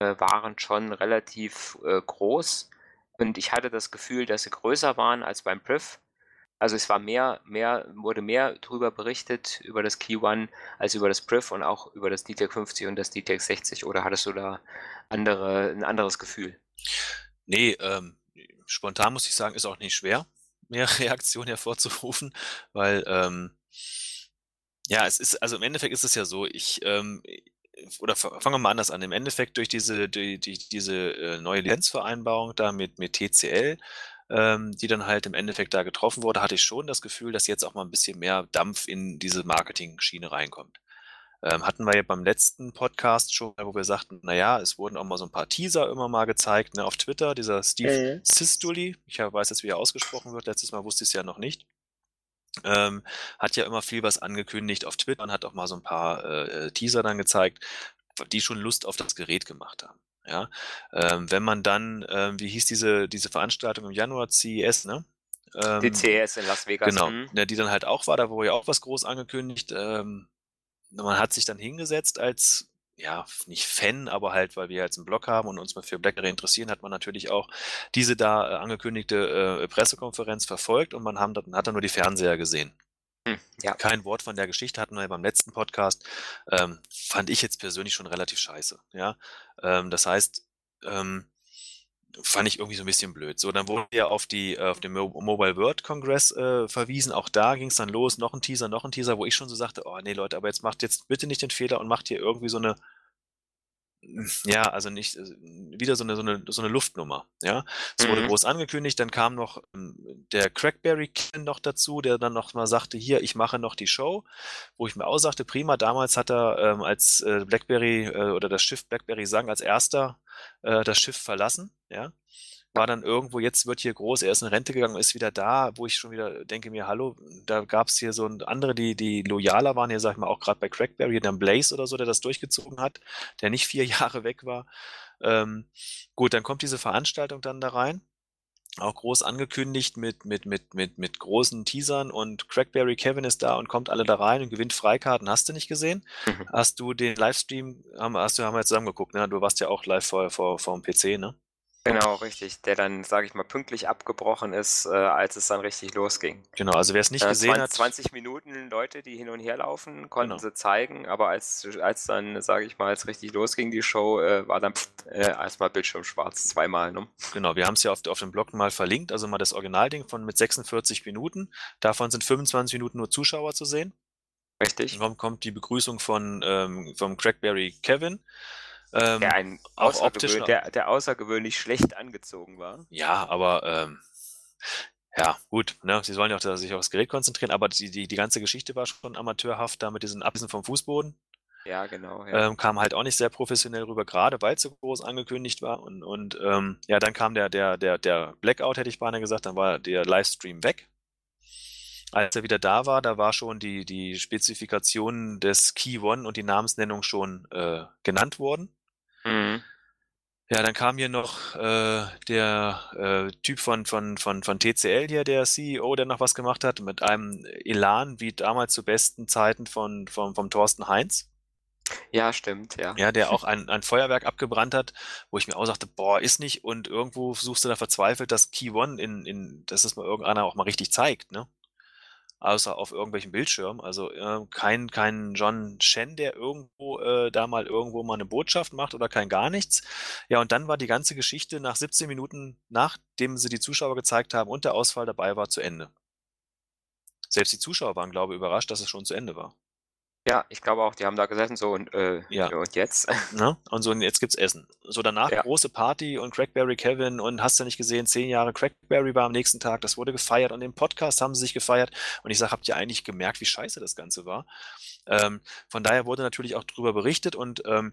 A: äh, waren schon relativ äh, groß und ich hatte das Gefühl, dass sie größer waren als beim Priv. Also es war mehr, mehr, wurde mehr darüber berichtet über das Key One als über das Priv und auch über das DTEC 50 und das DTEC 60 oder hattest du da andere, ein anderes Gefühl?
B: Nee, ähm, spontan muss ich sagen, ist auch nicht schwer, mehr Reaktionen hervorzurufen, weil ähm, ja, es ist, also im Endeffekt ist es ja so, ich, ähm, oder fangen wir mal anders an. Im Endeffekt durch diese, die, die, diese äh, neue Lizenzvereinbarung da mit, mit TCL, ähm, die dann halt im Endeffekt da getroffen wurde, hatte ich schon das Gefühl, dass jetzt auch mal ein bisschen mehr Dampf in diese Marketing-Schiene reinkommt. Ähm, hatten wir ja beim letzten Podcast schon, wo wir sagten, naja, es wurden auch mal so ein paar Teaser immer mal gezeigt, ne, auf Twitter, dieser Steve
A: Mhm.
B: Sistuli, ich weiß jetzt, wie er ausgesprochen wird, letztes Mal wusste ich es ja noch nicht, ähm, hat ja immer viel was angekündigt auf Twitter und hat auch mal so ein paar äh, Teaser dann gezeigt, die schon Lust auf das Gerät gemacht haben. Ja, ähm, wenn man dann, ähm, wie hieß diese, diese Veranstaltung im Januar, CES, ne? Ähm,
A: Die CES in Las Vegas.
B: Genau,
A: hm?
B: ne, die dann halt auch war, da wurde ja auch was groß angekündigt. Ähm, man hat sich dann hingesetzt als, ja, nicht Fan, aber halt, weil wir jetzt einen Blog haben und uns mal für BlackBerry interessieren, hat man natürlich auch diese da äh, angekündigte äh, Pressekonferenz verfolgt und man haben, hat dann nur die Fernseher gesehen.
A: Hm, ja.
B: Kein Wort von der Geschichte hatten wir ja beim letzten Podcast. Ähm, fand ich jetzt persönlich schon relativ scheiße. Ja, ähm, das heißt, ähm, fand ich irgendwie so ein bisschen blöd. So, dann wurde ja auf die äh, auf den Mo Mobile World Congress äh, verwiesen. Auch da ging es dann los, noch ein Teaser, noch ein Teaser, wo ich schon so sagte, oh nee Leute, aber jetzt macht jetzt bitte nicht den Fehler und macht hier irgendwie so eine ja, also nicht äh, wieder so eine, so eine, so eine Luftnummer. Ja, es wurde
A: Mhm.
B: groß angekündigt. Dann kam noch ähm, der Crackberry Ken noch dazu, der dann noch mal sagte, hier, ich mache noch die Show, wo ich mir auch sagte, prima. Damals hat er ähm, als äh, BlackBerry äh, oder das Schiff BlackBerry Sang als erster äh, das Schiff verlassen. Ja, war dann irgendwo, jetzt wird hier groß, er ist in Rente gegangen, ist wieder da, wo ich schon wieder denke mir, hallo, da gab es hier so ein, andere, die, die loyaler waren, hier sag ich mal auch gerade bei Crackberry, dann Blaze oder so, der das durchgezogen hat, der nicht vier Jahre weg war. Ähm, gut, dann kommt diese Veranstaltung dann da rein. Auch groß angekündigt mit, mit, mit, mit, mit großen Teasern und Crackberry Kevin ist da und kommt alle da rein und gewinnt Freikarten. Hast du nicht gesehen?
A: Mhm.
B: Hast du den Livestream, haben, hast du, haben wir jetzt zusammen geguckt, ne? Du warst ja auch live vor, vor, vor dem PC, ne?
A: Genau, richtig. Der dann, sage ich mal, pünktlich abgebrochen ist, äh, als es dann richtig losging.
B: Genau, also wer es nicht
A: Äh,
B: gesehen
A: 20,
B: hat,
A: 20 Minuten Leute, die hin und her laufen, konnten
B: Genau.
A: sie zeigen, aber als, als dann, sage ich mal, als richtig losging die Show, äh, war dann äh, erstmal Bildschirm schwarz, zweimal. Ne?
B: Genau, wir haben es ja auf, auf dem Blog mal verlinkt, also mal das Originalding von mit 46 Minuten. Davon sind 25 Minuten nur Zuschauer zu sehen.
A: Richtig?
B: Dann kommt die Begrüßung von ähm, vom Crackberry Kevin. Ähm,
A: Der, ein
B: auch optisch
A: der, der außergewöhnlich schlecht angezogen war.
B: ja, aber ähm, ja, gut, ne? Sie sollen ja auch sich auf das Gerät konzentrieren, aber die, die, die ganze Geschichte war schon amateurhaft, da mit diesen Ablesen vom Fußboden.
A: Ja, genau. Ja.
B: Ähm, kam halt auch nicht sehr professionell rüber, gerade weil es so groß angekündigt war. Und, und ähm, ja, dann kam der, der, der, der Blackout, hätte ich beinahe gesagt, dann war der Livestream weg. Als er wieder da war, da war schon die, die Spezifikation des Key One und die Namensnennung schon äh, genannt worden. Mhm. Ja, dann kam hier noch äh, der äh, Typ von, von, von, von TCL hier, der CEO, der noch was gemacht hat, mit einem Elan wie damals zu besten Zeiten von, von, vom Thorsten Heinz.
A: Ja, stimmt, ja.
B: Ja, der auch ein, ein Feuerwerk abgebrannt hat, wo ich mir auch sagte, boah, ist nicht. Und irgendwo suchst du da verzweifelt das Key One in, in, dass es mal irgendeiner auch mal richtig zeigt, ne? Außer auf irgendwelchen Bildschirmen. Also äh, kein, kein John Shen, der irgendwo äh, da mal irgendwo mal eine Botschaft macht oder kein gar nichts. Ja, und dann war die ganze Geschichte nach 17 Minuten, nachdem sie die Zuschauer gezeigt haben und der Ausfall dabei war, zu Ende. Selbst die Zuschauer waren, glaube ich, überrascht, dass es schon zu Ende war.
A: Ja, ich glaube auch, die haben da gesessen so und, äh, ja. und jetzt?
B: Ne? Und so, und jetzt gibt's Essen. So danach ja. große Party und Crackberry Kevin und hast du nicht gesehen, zehn Jahre Crackberry war am nächsten Tag, das wurde gefeiert und im Podcast haben sie sich gefeiert und ich sage, habt ihr eigentlich gemerkt, wie scheiße das Ganze war? Ähm, von daher wurde natürlich auch drüber berichtet und ähm,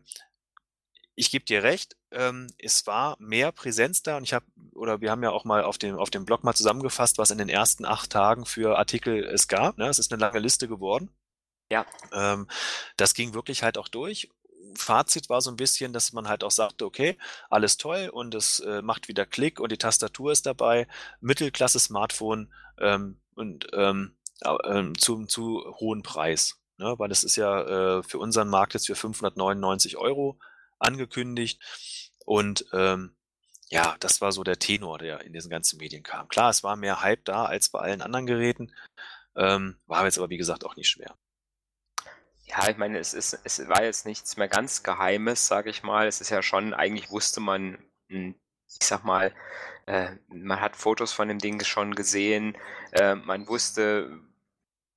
B: ich gebe dir recht, ähm, es war mehr Präsenz da und ich habe, oder wir haben ja auch mal auf dem, auf dem Blog mal zusammengefasst, was in den ersten acht Tagen für Artikel es gab. Ne? Es ist eine lange Liste geworden.
A: Ja.
B: Ähm, das ging wirklich halt auch durch. Fazit war so ein bisschen, dass man halt auch sagte, okay, alles toll und es äh, macht wieder Klick und die Tastatur ist dabei, Mittelklasse-Smartphone ähm, und ähm, äh, zu, zu hohen Preis. Ne? Weil es ist ja äh, für unseren Markt jetzt für 599 Euro angekündigt und ähm, ja, das war so der Tenor, der in diesen ganzen Medien kam. Klar, es war mehr Hype da als bei allen anderen Geräten, ähm, war jetzt aber wie gesagt auch nicht schwer.
A: Ja, ich meine, es ist es war jetzt nichts mehr ganz Geheimes, sage ich mal. Es ist ja schon eigentlich wusste man, hm, ich sag mal, äh, man hat Fotos von dem Ding schon gesehen. Äh, man wusste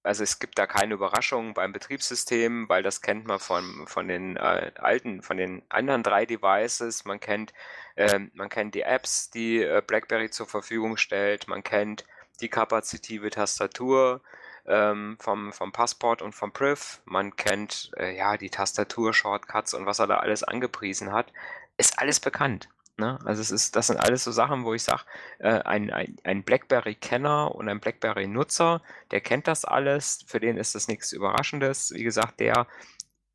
A: also es gibt da keine Überraschungen beim Betriebssystem, weil das kennt man von von den, äh, alten von den anderen drei Devices. Man kennt ähm, man kennt die Apps, die, äh, BlackBerry zur Verfügung stellt. Man kennt die kapazitive Tastatur ähm, vom, vom Passport und vom Priv. Man kennt äh, ja die Tastatur-Shortcuts und was er da alles angepriesen hat. Ist alles bekannt. Ne? Also es ist, das sind alles so Sachen, wo ich sage, äh, ein, ein, ein BlackBerry-Kenner und ein BlackBerry-Nutzer, der kennt das alles, für den ist das nichts Überraschendes. Wie gesagt, der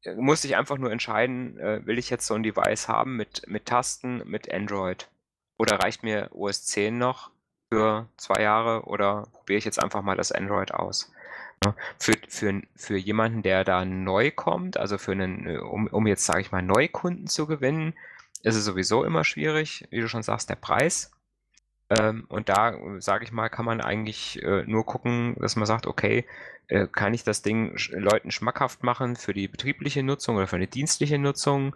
A: äh, muss sich einfach nur entscheiden, äh, will ich jetzt so ein Device haben mit, mit Tasten, mit Android? Oder reicht mir OS 10 noch für zwei Jahre oder probiere ich jetzt einfach mal das Android aus? Ne? Für, für, für jemanden, der da neu kommt, also für einen, äh, um, um jetzt, sage ich mal, Neukunden zu gewinnen, ist es sowieso immer schwierig, wie du schon sagst, der Preis. Ähm, und da, sage ich mal, kann man eigentlich äh, nur gucken, dass man sagt, okay, äh, kann ich das Ding Leuten schmackhaft machen für die betriebliche Nutzung oder für eine dienstliche Nutzung?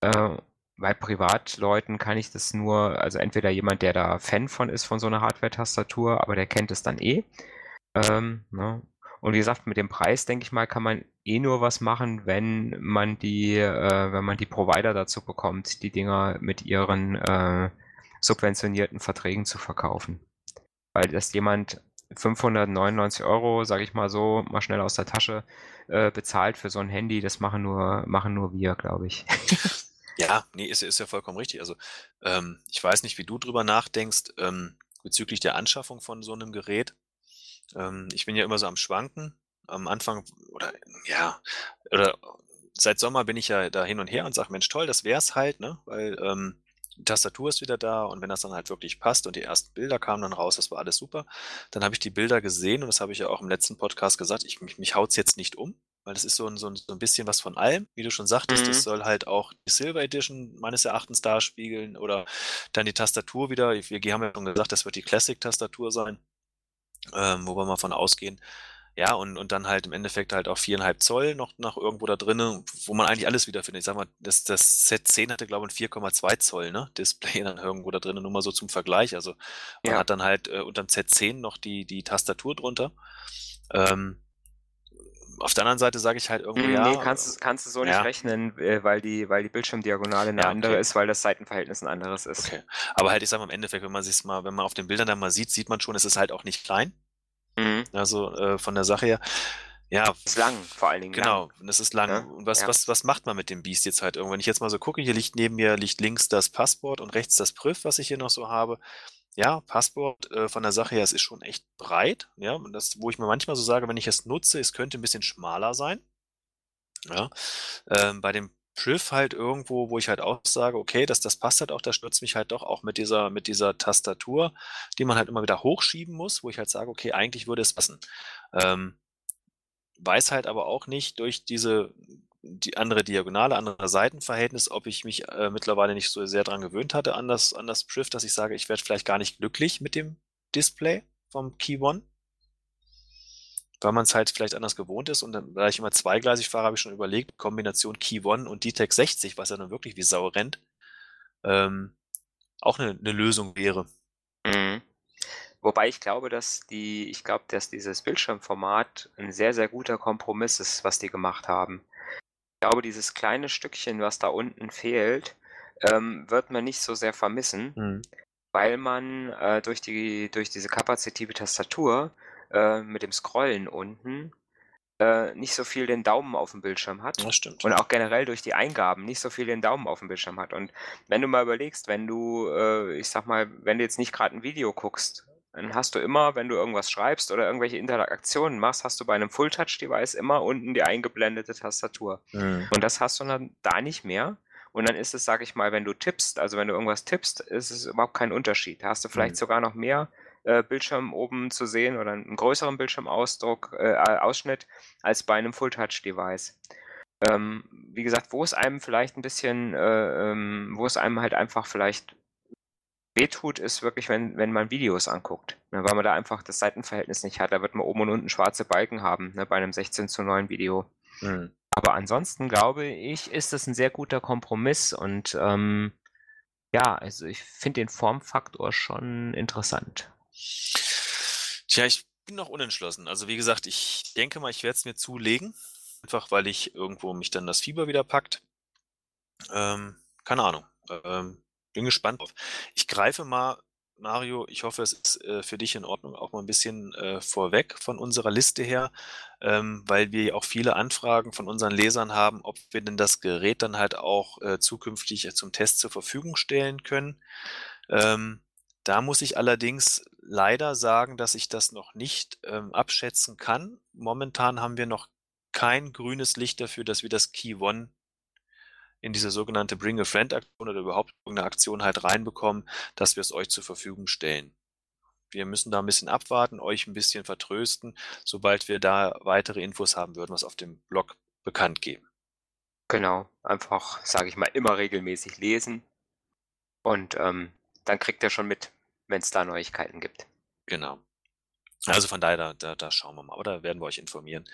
A: Äh, bei Privatleuten kann ich das nur, also entweder jemand, der da Fan von ist, von so einer Hardware-Tastatur, aber der kennt es dann eh. Ähm, ne? Und wie gesagt, mit dem Preis, denke ich mal, kann man eh nur was machen, wenn man die, äh, wenn man die Provider dazu bekommt, die Dinger mit ihren äh, subventionierten Verträgen zu verkaufen. Weil das jemand 599 Euro, sage ich mal so, mal schnell aus der Tasche äh, bezahlt für so ein Handy, das machen nur, machen nur wir, glaube ich.
B: Ja, nee, ist, ist ja vollkommen richtig. Also ähm, ich weiß nicht, wie du drüber nachdenkst ähm, bezüglich der Anschaffung von so einem Gerät. Ähm, ich bin ja immer so am Schwanken. Am Anfang, oder ja, oder seit Sommer bin ich ja da hin und her und sage, Mensch, toll, das wär's halt, ne? Weil ähm, die Tastatur ist wieder da und wenn das dann halt wirklich passt und die ersten Bilder kamen dann raus, das war alles super. Dann habe ich die Bilder gesehen und das habe ich ja auch im letzten Podcast gesagt, ich, mich, mich haut's jetzt nicht um, weil das ist so ein, so ein, so ein bisschen was von allem, wie du schon sagtest, mhm. das soll halt auch die Silver Edition meines Erachtens darspiegeln oder dann die Tastatur wieder, wir haben ja schon gesagt, das wird die Classic-Tastatur sein ähm, wo wir mal von ausgehen. Ja, und, und dann halt im Endeffekt halt auch viereinhalb Zoll noch, noch irgendwo da drinnen, wo man eigentlich alles wiederfindet. Ich sag mal, das, das Z10 hatte, glaube ich, ein 4,2 Zoll, ne? Display dann irgendwo da drinnen, nur mal so zum Vergleich. Also man ja. hat dann halt äh, unter dem Z10 noch die, die Tastatur drunter. Ähm, auf der anderen Seite sage ich halt irgendwie,
A: ja. Nee, kannst, kannst du so nicht ja. rechnen, äh, weil die, weil die Bildschirmdiagonale eine ja, andere ist, weil das Seitenverhältnis ein anderes ist. Okay.
B: Aber halt, ich sage mal im Endeffekt, wenn man sich mal, wenn man auf den Bildern dann mal sieht, sieht man schon, es ist halt auch nicht klein. Mhm. Also äh, von der Sache her. Ja.
A: Ist lang, vor allen Dingen.
B: Genau, lang. das ist lang. Ja? Und was, ja. was, was macht man mit dem Biest jetzt halt irgendwann? Wenn ich jetzt mal so gucke, hier liegt neben mir liegt links das Passwort und rechts das Prüf, was ich hier noch so habe. Ja, Passwort äh, von der Sache her, es ist schon echt breit. Ja, und das, wo ich mir manchmal so sage, wenn ich es nutze, es könnte ein bisschen schmaler sein. Ja, ähm, bei dem Priv halt irgendwo, wo ich halt auch sage, okay, das, das passt halt auch, das stürzt mich halt doch auch mit dieser, mit dieser Tastatur, die man halt immer wieder hochschieben muss, wo ich halt sage, okay, eigentlich würde es passen. Ähm, weiß halt aber auch nicht durch diese die andere Diagonale, andere Seitenverhältnis, ob ich mich äh, mittlerweile nicht so sehr dran gewöhnt hatte an das, an das Priv, dass ich sage, ich werde vielleicht gar nicht glücklich mit dem Display vom Key One weil man es halt vielleicht anders gewohnt ist. Und dann, da ich immer zweigleisig fahre, habe ich schon überlegt, Kombination Key One und DTEC 60, was ja nun wirklich wie Sau rennt, ähm, auch eine, eine Lösung wäre.
A: Mhm. Wobei ich glaube, dass die, ich glaube, dass dieses Bildschirmformat ein sehr, sehr guter Kompromiss ist, was die gemacht haben. Ich glaube, dieses kleine Stückchen, was da unten fehlt, ähm, wird man nicht so sehr vermissen, mhm. weil man äh, durch die, durch diese kapazitive Tastatur äh, mit dem Scrollen unten äh, nicht so viel den Daumen auf dem Bildschirm hat.
B: Das stimmt.
A: Und auch generell durch die Eingaben nicht so viel den Daumen auf dem Bildschirm hat. Und wenn du mal überlegst, wenn du, äh, ich sag mal, wenn du jetzt nicht gerade ein Video guckst, dann hast du immer, wenn du irgendwas schreibst oder irgendwelche Interaktionen machst, hast du bei einem Full-Touch-Device immer unten die eingeblendete Tastatur. Mhm. Und das hast du dann da nicht mehr. Und dann ist es, sag ich mal, wenn du tippst, also wenn du irgendwas tippst, ist es überhaupt kein Unterschied. Da hast du vielleicht mhm. sogar noch mehr äh, Bildschirm oben zu sehen oder einen größeren Bildschirmausdruck, äh, Ausschnitt als bei einem Full-Touch-Device. Ähm, wie gesagt, wo es einem vielleicht ein bisschen, äh, ähm, wo es einem halt einfach vielleicht wehtut, ist wirklich, wenn, wenn man Videos anguckt. Ne, weil man da einfach das Seitenverhältnis nicht hat. Da wird man oben und unten schwarze Balken haben, ne, bei einem 16 zu 9 Video. Mhm. Aber ansonsten glaube ich, ist das ein sehr guter Kompromiss und ähm, ja, also ich finde den Formfaktor schon interessant.
B: Tja, ich bin noch unentschlossen. Also wie gesagt, ich denke mal, ich werde es mir zulegen. Einfach weil ich irgendwo mich dann das Fieber wieder packt. Ähm, keine Ahnung. Ähm, bin gespannt drauf. Ich greife mal, Mario, ich hoffe, es ist äh, für dich in Ordnung, auch mal ein bisschen äh, vorweg von unserer Liste her, ähm, weil wir auch viele Anfragen von unseren Lesern haben, ob wir denn das Gerät dann halt auch äh, zukünftig zum Test zur Verfügung stellen können. Ähm, da muss ich allerdings leider sagen, dass ich das noch nicht ähm, abschätzen kann. Momentan haben wir noch kein grünes Licht dafür, dass wir das Key One in diese sogenannte Bring a Friend Aktion oder überhaupt irgendeine Aktion halt reinbekommen, dass wir es euch zur Verfügung stellen. Wir müssen da ein bisschen abwarten, euch ein bisschen vertrösten. Sobald wir da weitere Infos haben, würden wir es auf dem Blog bekannt geben.
A: Genau, einfach, sage ich mal, immer regelmäßig lesen und ähm, dann kriegt er schon mit, wenn es da Neuigkeiten gibt.
B: Genau. Also von daher, da, da, da schauen wir mal, oder werden wir euch informieren.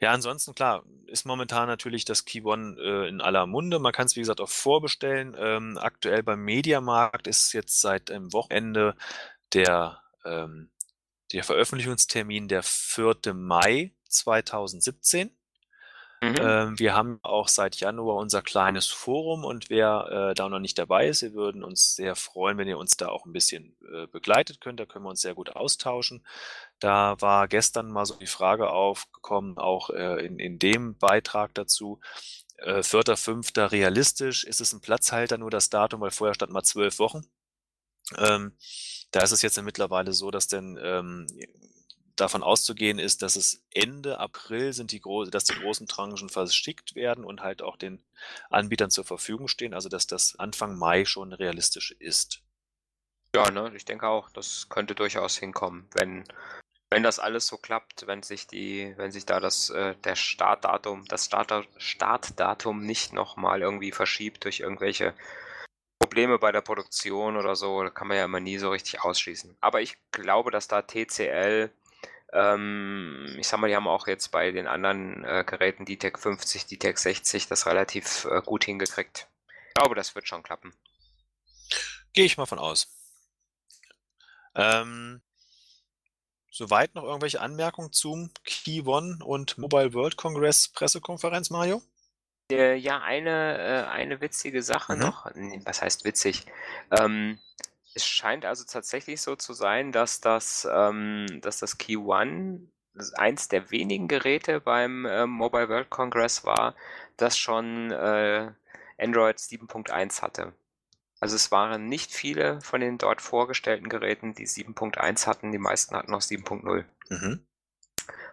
B: Ja, ansonsten, klar, ist momentan natürlich das Key One äh, in aller Munde. Man kann es, wie gesagt, auch vorbestellen. Ähm, aktuell beim Mediamarkt ist jetzt seit dem Wochenende der, ähm, der Veröffentlichungstermin der 4. Mai 2017. Mhm. Ähm, wir haben auch seit Januar unser kleines Forum und wer äh, da noch nicht dabei ist, wir würden uns sehr freuen, wenn ihr uns da auch ein bisschen äh, begleitet könnt. Da können wir uns sehr gut austauschen. Da war gestern mal so die Frage aufgekommen, auch äh, in, in dem Beitrag dazu, äh, 4.5. realistisch, ist es ein Platzhalter nur das Datum, weil vorher stand mal zwölf Wochen. Ähm, da ist es jetzt mittlerweile so, dass denn ähm, davon auszugehen ist, dass es Ende April sind die große, dass die großen Tranchen verschickt werden und halt auch den Anbietern zur Verfügung stehen, also dass das Anfang Mai schon realistisch ist.
A: Ja, ne, ich denke auch, das könnte durchaus hinkommen, wenn wenn das alles so klappt, wenn sich die, wenn sich da das äh, der Startdatum, das Starter, Startdatum nicht nochmal irgendwie verschiebt durch irgendwelche Probleme bei der Produktion oder so, kann man ja immer nie so richtig ausschließen. Aber ich glaube, dass da TCL ich sag mal, die haben auch jetzt bei den anderen äh, Geräten, die Tech 50, die Tech 60, das relativ äh, gut hingekriegt. Ich glaube, das wird schon klappen.
B: Gehe ich mal von aus. Ähm, soweit noch irgendwelche Anmerkungen zum Key One und Mobile World Congress Pressekonferenz, Mario?
A: Äh, ja, eine, äh, eine witzige Sache mhm. noch. Was heißt witzig? Ähm, es scheint also tatsächlich so zu sein, dass das, ähm, dass das Key One eins der wenigen Geräte beim äh, Mobile World Congress war, das schon äh, Android 7.1 hatte. Also es waren nicht viele von den dort vorgestellten Geräten, die 7.1 hatten. Die meisten hatten noch 7.0. Mhm.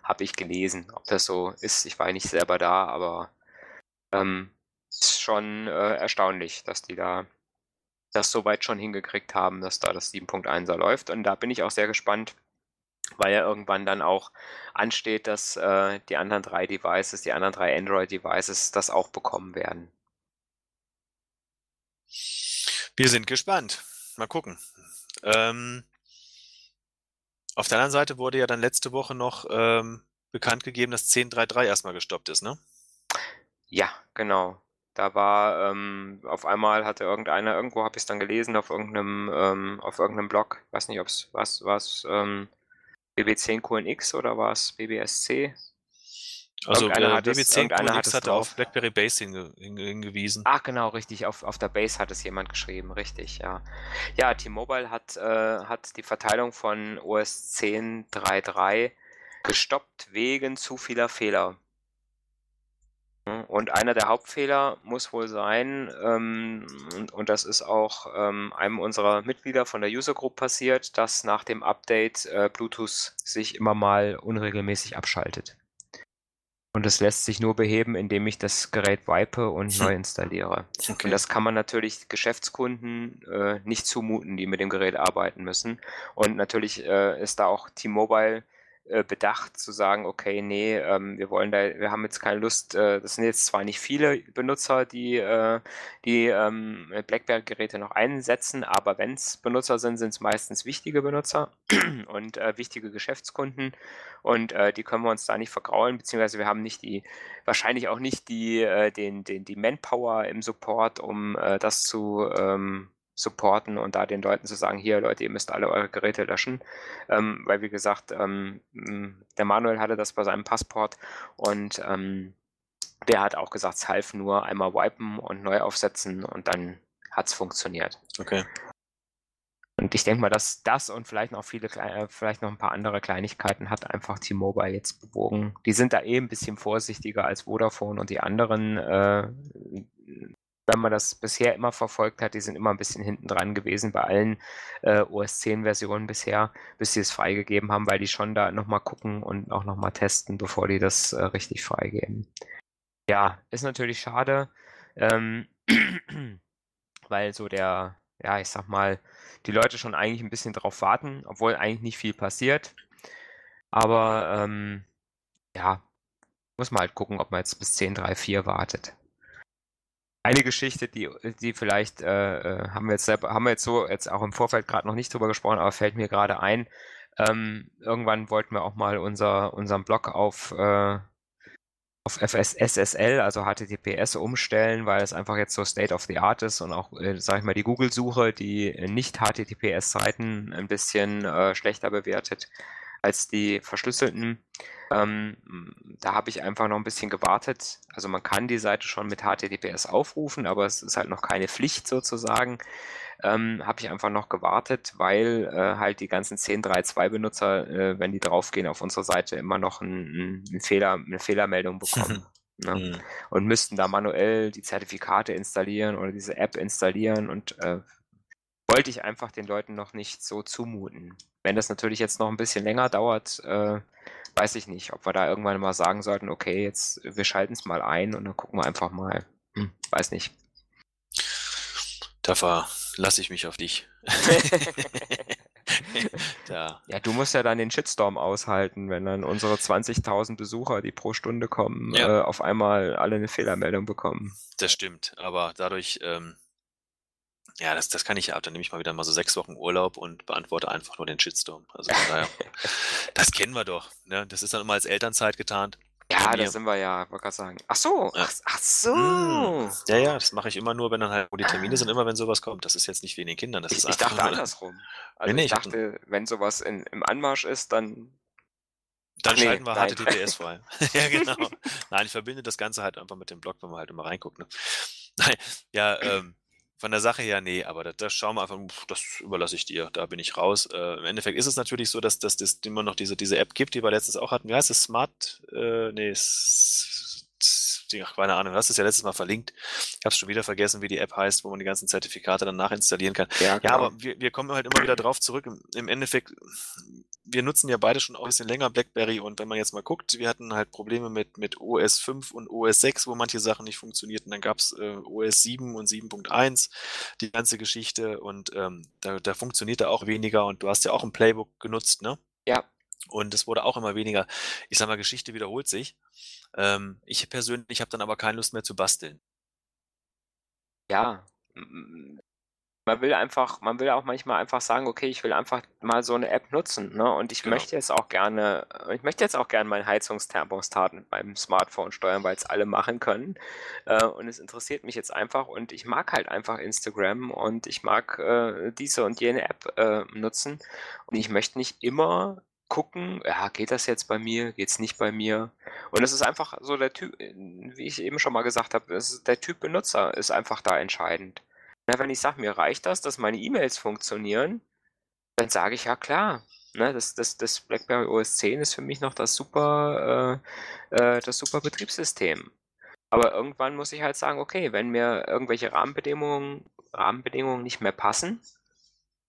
A: Habe ich gelesen. Ob das so ist, ich war ja nicht selber da, aber ähm, ist schon äh, erstaunlich, dass die da das soweit schon hingekriegt haben, dass da das 7.1er läuft. Und da bin ich auch sehr gespannt, weil ja irgendwann dann auch ansteht, dass äh, die anderen drei Devices, die anderen drei Android-Devices das auch bekommen werden.
B: Wir sind gespannt. Mal gucken. Ähm, auf der anderen Seite wurde ja dann letzte Woche noch ähm, bekannt gegeben, dass 10.3.3 erstmal gestoppt ist, ne?
A: Ja, genau. Da war ähm, auf einmal hatte irgendeiner, irgendwo habe ich es dann gelesen, auf irgendeinem, ähm, auf irgendeinem Blog, weiß nicht, ob es was, was ähm, BB10QNX oder war es BBSC?
B: Also äh, BB10QNX hatte auf BlackBerry Base hinge hingewiesen.
A: Ach genau, richtig, auf, auf der Base hat es jemand geschrieben, richtig, ja. Ja, T-Mobile hat, äh, hat die Verteilung von OS 10.3.3 gestoppt wegen zu vieler Fehler. Und einer der Hauptfehler muss wohl sein, ähm, und, und, das ist auch ähm, einem unserer Mitglieder von der User Group passiert, dass nach dem Update äh, Bluetooth sich immer mal unregelmäßig abschaltet. Und das lässt sich nur beheben, indem ich das Gerät wipe und hm. neu installiere. Okay. Und das kann man natürlich Geschäftskunden äh, nicht zumuten, die mit dem Gerät arbeiten müssen. Und natürlich äh, ist da auch T-Mobile äh, bedacht zu sagen, okay, nee, ähm, wir wollen da, wir haben jetzt keine Lust, äh, das sind jetzt zwar nicht viele Benutzer, die, äh, die ähm, BlackBerry-Geräte noch einsetzen, aber wenn es Benutzer sind, sind es meistens wichtige Benutzer und äh, wichtige Geschäftskunden und äh, die können wir uns da nicht vergraulen, beziehungsweise wir haben nicht die, wahrscheinlich auch nicht die, den, den, die Manpower im Support, um das zu ähm, supporten und da den Leuten zu sagen, hier Leute, ihr müsst alle eure Geräte löschen, ähm, weil wie gesagt, ähm, der Manuel hatte das bei seinem Passport und ähm, der hat auch gesagt, es half nur einmal wipen und neu aufsetzen und dann hat es funktioniert.
B: Okay.
A: Und ich denke mal, dass das und vielleicht noch viele, äh, vielleicht noch ein paar andere Kleinigkeiten hat einfach T-Mobile jetzt bewogen. Die sind da eh ein bisschen vorsichtiger als Vodafone und die anderen äh, wenn man das bisher immer verfolgt hat, die sind immer ein bisschen hinten dran gewesen bei allen äh, OS 10 Versionen bisher, bis sie es freigegeben haben, weil die schon da nochmal gucken und auch nochmal testen, bevor die das äh, richtig freigeben. Ja, ist natürlich schade, ähm, weil so der, ja, ich sag mal, die Leute schon eigentlich ein bisschen drauf warten, obwohl eigentlich nicht viel passiert. Aber ähm, ja, muss man halt gucken, ob man jetzt bis 10.3.4 wartet eine Geschichte, die, die vielleicht äh, äh, haben wir jetzt haben wir jetzt so jetzt auch im Vorfeld gerade noch nicht drüber gesprochen, aber fällt mir gerade ein. Ähm, irgendwann wollten wir auch mal unser, unseren Blog auf, äh, auf FS, SSL, also HTTPS, umstellen, weil es einfach jetzt so State of the Art ist und auch, äh, sag ich mal, die Google-Suche, die nicht HTTPS-Seiten ein bisschen äh, schlechter bewertet als die verschlüsselten. Ähm, da habe ich einfach noch ein bisschen gewartet. Also man kann die Seite schon mit HTTPS aufrufen, aber es ist halt noch keine Pflicht sozusagen. Ähm, habe ich einfach noch gewartet, weil äh, halt die ganzen 10.3.2 Benutzer, äh, wenn die draufgehen auf unsere Seite, immer noch ein, ein Fehler, eine Fehlermeldung bekommen. Ne? Mhm. Und müssten da manuell die Zertifikate installieren oder diese App installieren und äh, wollte ich einfach den Leuten noch nicht so zumuten. Wenn das natürlich jetzt noch ein bisschen länger dauert, äh, weiß ich nicht, ob wir da irgendwann mal sagen sollten, okay, jetzt wir schalten es mal ein und dann gucken wir einfach mal. Hm, weiß nicht.
B: Da verlasse ich mich auf dich.
A: da. Ja, du musst ja dann den Shitstorm aushalten, wenn dann unsere 20.000 Besucher, die pro Stunde kommen, ja. äh, auf einmal alle eine Fehlermeldung bekommen.
B: Das stimmt, aber dadurch ähm, ja, das, das kann ich ja. Dann nehme ich mal wieder mal so sechs Wochen Urlaub und beantworte einfach nur den Shitstorm. Also von daher, das kennen wir doch. Ne? Das ist dann immer als Elternzeit getarnt.
A: Ja, da sind wir ja, wollte gerade sagen. Ach so, ja. ach, so. Hm.
B: Ja, ja, das mache ich immer nur, wenn dann halt, wo die Termine sind, immer wenn sowas kommt. Das ist jetzt nicht wie in den Kindern. Das
A: ich,
B: ist
A: ich dachte andersrum. Also nee, ich dachte, wenn sowas in, im Anmarsch ist, dann
B: dann nee, schalten wir nein. HTTPS frei. ja, genau. Nein, ich verbinde das Ganze halt einfach mit dem Blog, wenn man halt immer reinguckt. Ne? Nein, ja, ähm, von der Sache her, nee, aber das, das schauen wir einfach, das überlasse ich dir, da bin ich raus. Äh, Im Endeffekt ist es natürlich so, dass, dass das immer noch diese, diese App gibt, die wir letztens auch hatten. Wie heißt es? Smart? Äh, nee, ach, keine Ahnung, du hast es ja letztes Mal verlinkt. Ich habe es schon wieder vergessen, wie die App heißt, wo man die ganzen Zertifikate dann nachinstallieren kann. Ja, ja aber wir, wir kommen halt immer wieder drauf zurück. Im, Im, Endeffekt, wir nutzen ja beide schon auch ein bisschen länger BlackBerry und wenn man jetzt mal guckt, wir hatten halt Probleme mit, mit OS 5 und OS 6, wo manche Sachen nicht funktionierten. Dann gab's äh, OS 7 und 7.1, die ganze Geschichte und ähm, da, da funktioniert da auch weniger und du hast ja auch ein Playbook genutzt, ne?
A: Ja.
B: Und es wurde auch immer weniger. Ich sag mal, Geschichte wiederholt sich. Ähm, ich persönlich habe dann aber keine Lust mehr zu basteln.
A: Ja, man will einfach, man will auch manchmal einfach sagen, okay, ich will einfach mal so eine App nutzen, ne? Und ich genau. möchte jetzt auch gerne, ich möchte jetzt auch gerne meinen Heizungsthermostat mit meinem Smartphone steuern, weil es alle machen können. Äh, und es interessiert mich jetzt einfach und ich mag halt einfach Instagram und ich mag äh, diese und jene App äh, nutzen. Und ich möchte nicht immer gucken, ja, geht das jetzt bei mir, geht's nicht bei mir? Und es ist einfach so der Typ, wie ich eben schon mal gesagt habe, der Typ Benutzer ist einfach da entscheidend. Na, wenn ich sage, mir reicht das, dass meine E-Mails funktionieren, dann sage ich ja klar. Ne, das, das, das BlackBerry OS 10 ist für mich noch das super, äh, äh, das super Betriebssystem. Aber irgendwann muss ich halt sagen, okay, wenn mir irgendwelche Rahmenbedingungen, Rahmenbedingungen nicht mehr passen,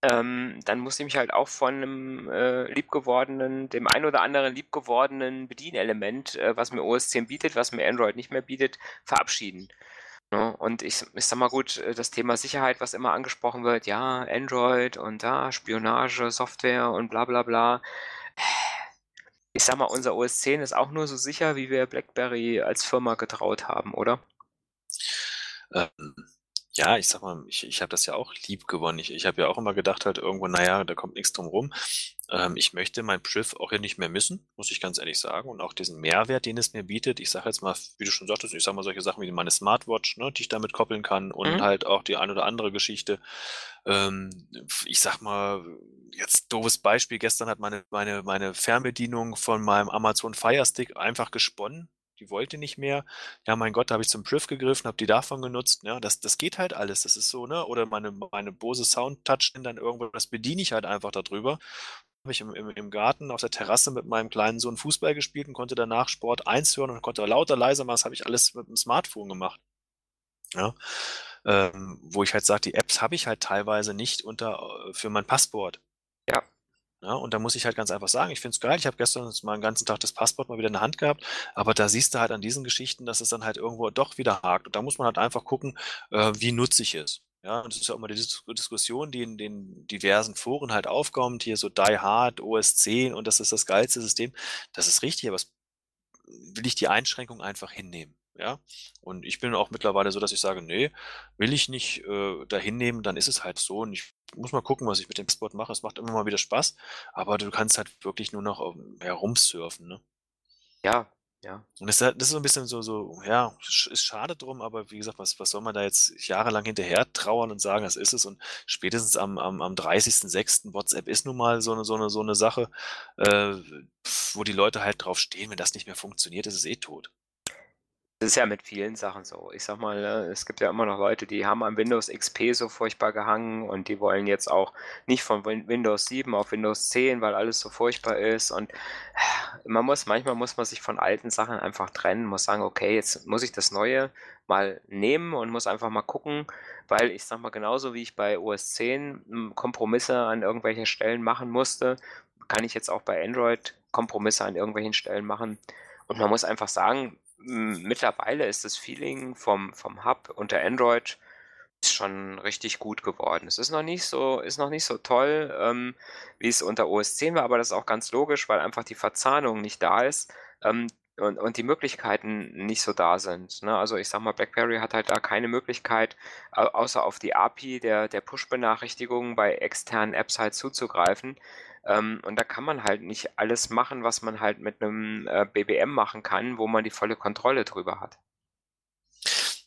A: ähm, dann muss ich mich halt auch von einem äh, liebgewordenen, dem ein oder anderen liebgewordenen Bedienelement, äh, was mir OS 10 bietet, was mir Android nicht mehr bietet, verabschieden. Ja, ne? und ich, ich sag mal gut, äh, das Thema Sicherheit, was immer angesprochen wird, ja, Android und da Spionage, Software und bla bla bla. Ich sag mal, unser OS 10 ist auch nur so sicher, wie wir BlackBerry als Firma getraut haben, oder?
B: Ähm, ja, ich sag mal, ich, ich habe das ja auch lieb gewonnen. Ich, ich habe ja auch immer gedacht, halt irgendwo, naja, da kommt nichts drum rum. Ähm, ich möchte mein Priv auch hier nicht mehr missen, muss ich ganz ehrlich sagen. Und auch diesen Mehrwert, den es mir bietet. Ich sage jetzt mal, wie du schon sagtest, ich sag mal solche Sachen wie meine Smartwatch, ne, die ich damit koppeln kann und mhm. halt auch die ein oder andere Geschichte. Ähm, ich sag mal, jetzt doofes Beispiel, gestern hat meine, meine, meine Fernbedienung von meinem Amazon Fire Stick einfach gesponnen die wollte nicht mehr. Ja, mein Gott, da habe ich zum Priv gegriffen, habe die davon genutzt. Ja, das, das geht halt alles. Das ist so, ne? Oder meine, meine Bose Sound Touch dann irgendwo, das bediene ich halt einfach darüber. Habe ich im, im, im Garten auf der Terrasse mit meinem kleinen Sohn Fußball gespielt und konnte danach Sport 1 hören und konnte lauter, leiser machen. Das habe ich alles mit dem Smartphone gemacht. Ja. Ähm, wo ich halt sage, die Apps habe ich halt teilweise nicht unter äh, für mein Passport.
A: Ja.
B: Ja, und da muss ich halt ganz einfach sagen, ich finde es geil. Ich habe gestern mal einen ganzen Tag das Passport mal wieder in der Hand gehabt, aber da siehst du halt an diesen Geschichten, dass es dann halt irgendwo doch wieder hakt. Und da muss man halt einfach gucken, äh, wie nutze ich es. Ja, und das ist ja auch immer die Diskussion, die in den diversen Foren halt aufkommt, hier so Die Hard, OS 10 und das ist das geilste System. Das ist richtig, aber es will ich die Einschränkung einfach hinnehmen. Ja, und ich bin auch mittlerweile so, dass ich sage, nee, will ich nicht äh, da hinnehmen, dann ist es halt so. Und ich muss mal gucken, was ich mit dem Sport mache. Es macht immer mal wieder Spaß, aber du kannst halt wirklich nur noch ähm, herumsurfen, ne?
A: Ja, ja.
B: Und das, das ist so ein bisschen so, so, ja, ist schade drum, aber wie gesagt, was, was soll man da jetzt jahrelang hinterher trauern und sagen, das ist es. Und spätestens am, am, am 30.06. WhatsApp ist nun mal so eine, so eine, so eine Sache, äh, wo die Leute halt drauf stehen, wenn das nicht mehr funktioniert, ist es eh tot.
A: Das ist ja mit vielen Sachen so. Ich sag mal, ne, es gibt ja immer noch Leute, die haben am Windows XP so furchtbar gehangen und die wollen jetzt auch nicht von Windows 7 auf Windows 10, weil alles so furchtbar ist. Und man muss, manchmal muss man sich von alten Sachen einfach trennen, muss sagen, okay, jetzt muss ich das Neue mal nehmen und muss einfach mal gucken, weil ich sag mal, genauso wie ich bei OS 10 hm, Kompromisse an irgendwelchen Stellen machen musste, kann ich jetzt auch bei Android Kompromisse an irgendwelchen Stellen machen. Und man muss einfach sagen, mittlerweile ist das Feeling vom, vom Hub unter Android schon richtig gut geworden. Es ist noch nicht so, ist noch nicht so toll, ähm, wie es unter OS 10 war, aber das ist auch ganz logisch, weil einfach die Verzahnung nicht da ist ähm, und, und die Möglichkeiten nicht so da sind. Ne? Also ich sag mal, BlackBerry hat halt da keine Möglichkeit, außer auf die API der, der Push-Benachrichtigungen bei externen Apps halt zuzugreifen. Ähm, und da kann man halt nicht alles machen, was man halt mit einem äh, BBM machen kann, wo man die volle Kontrolle drüber hat.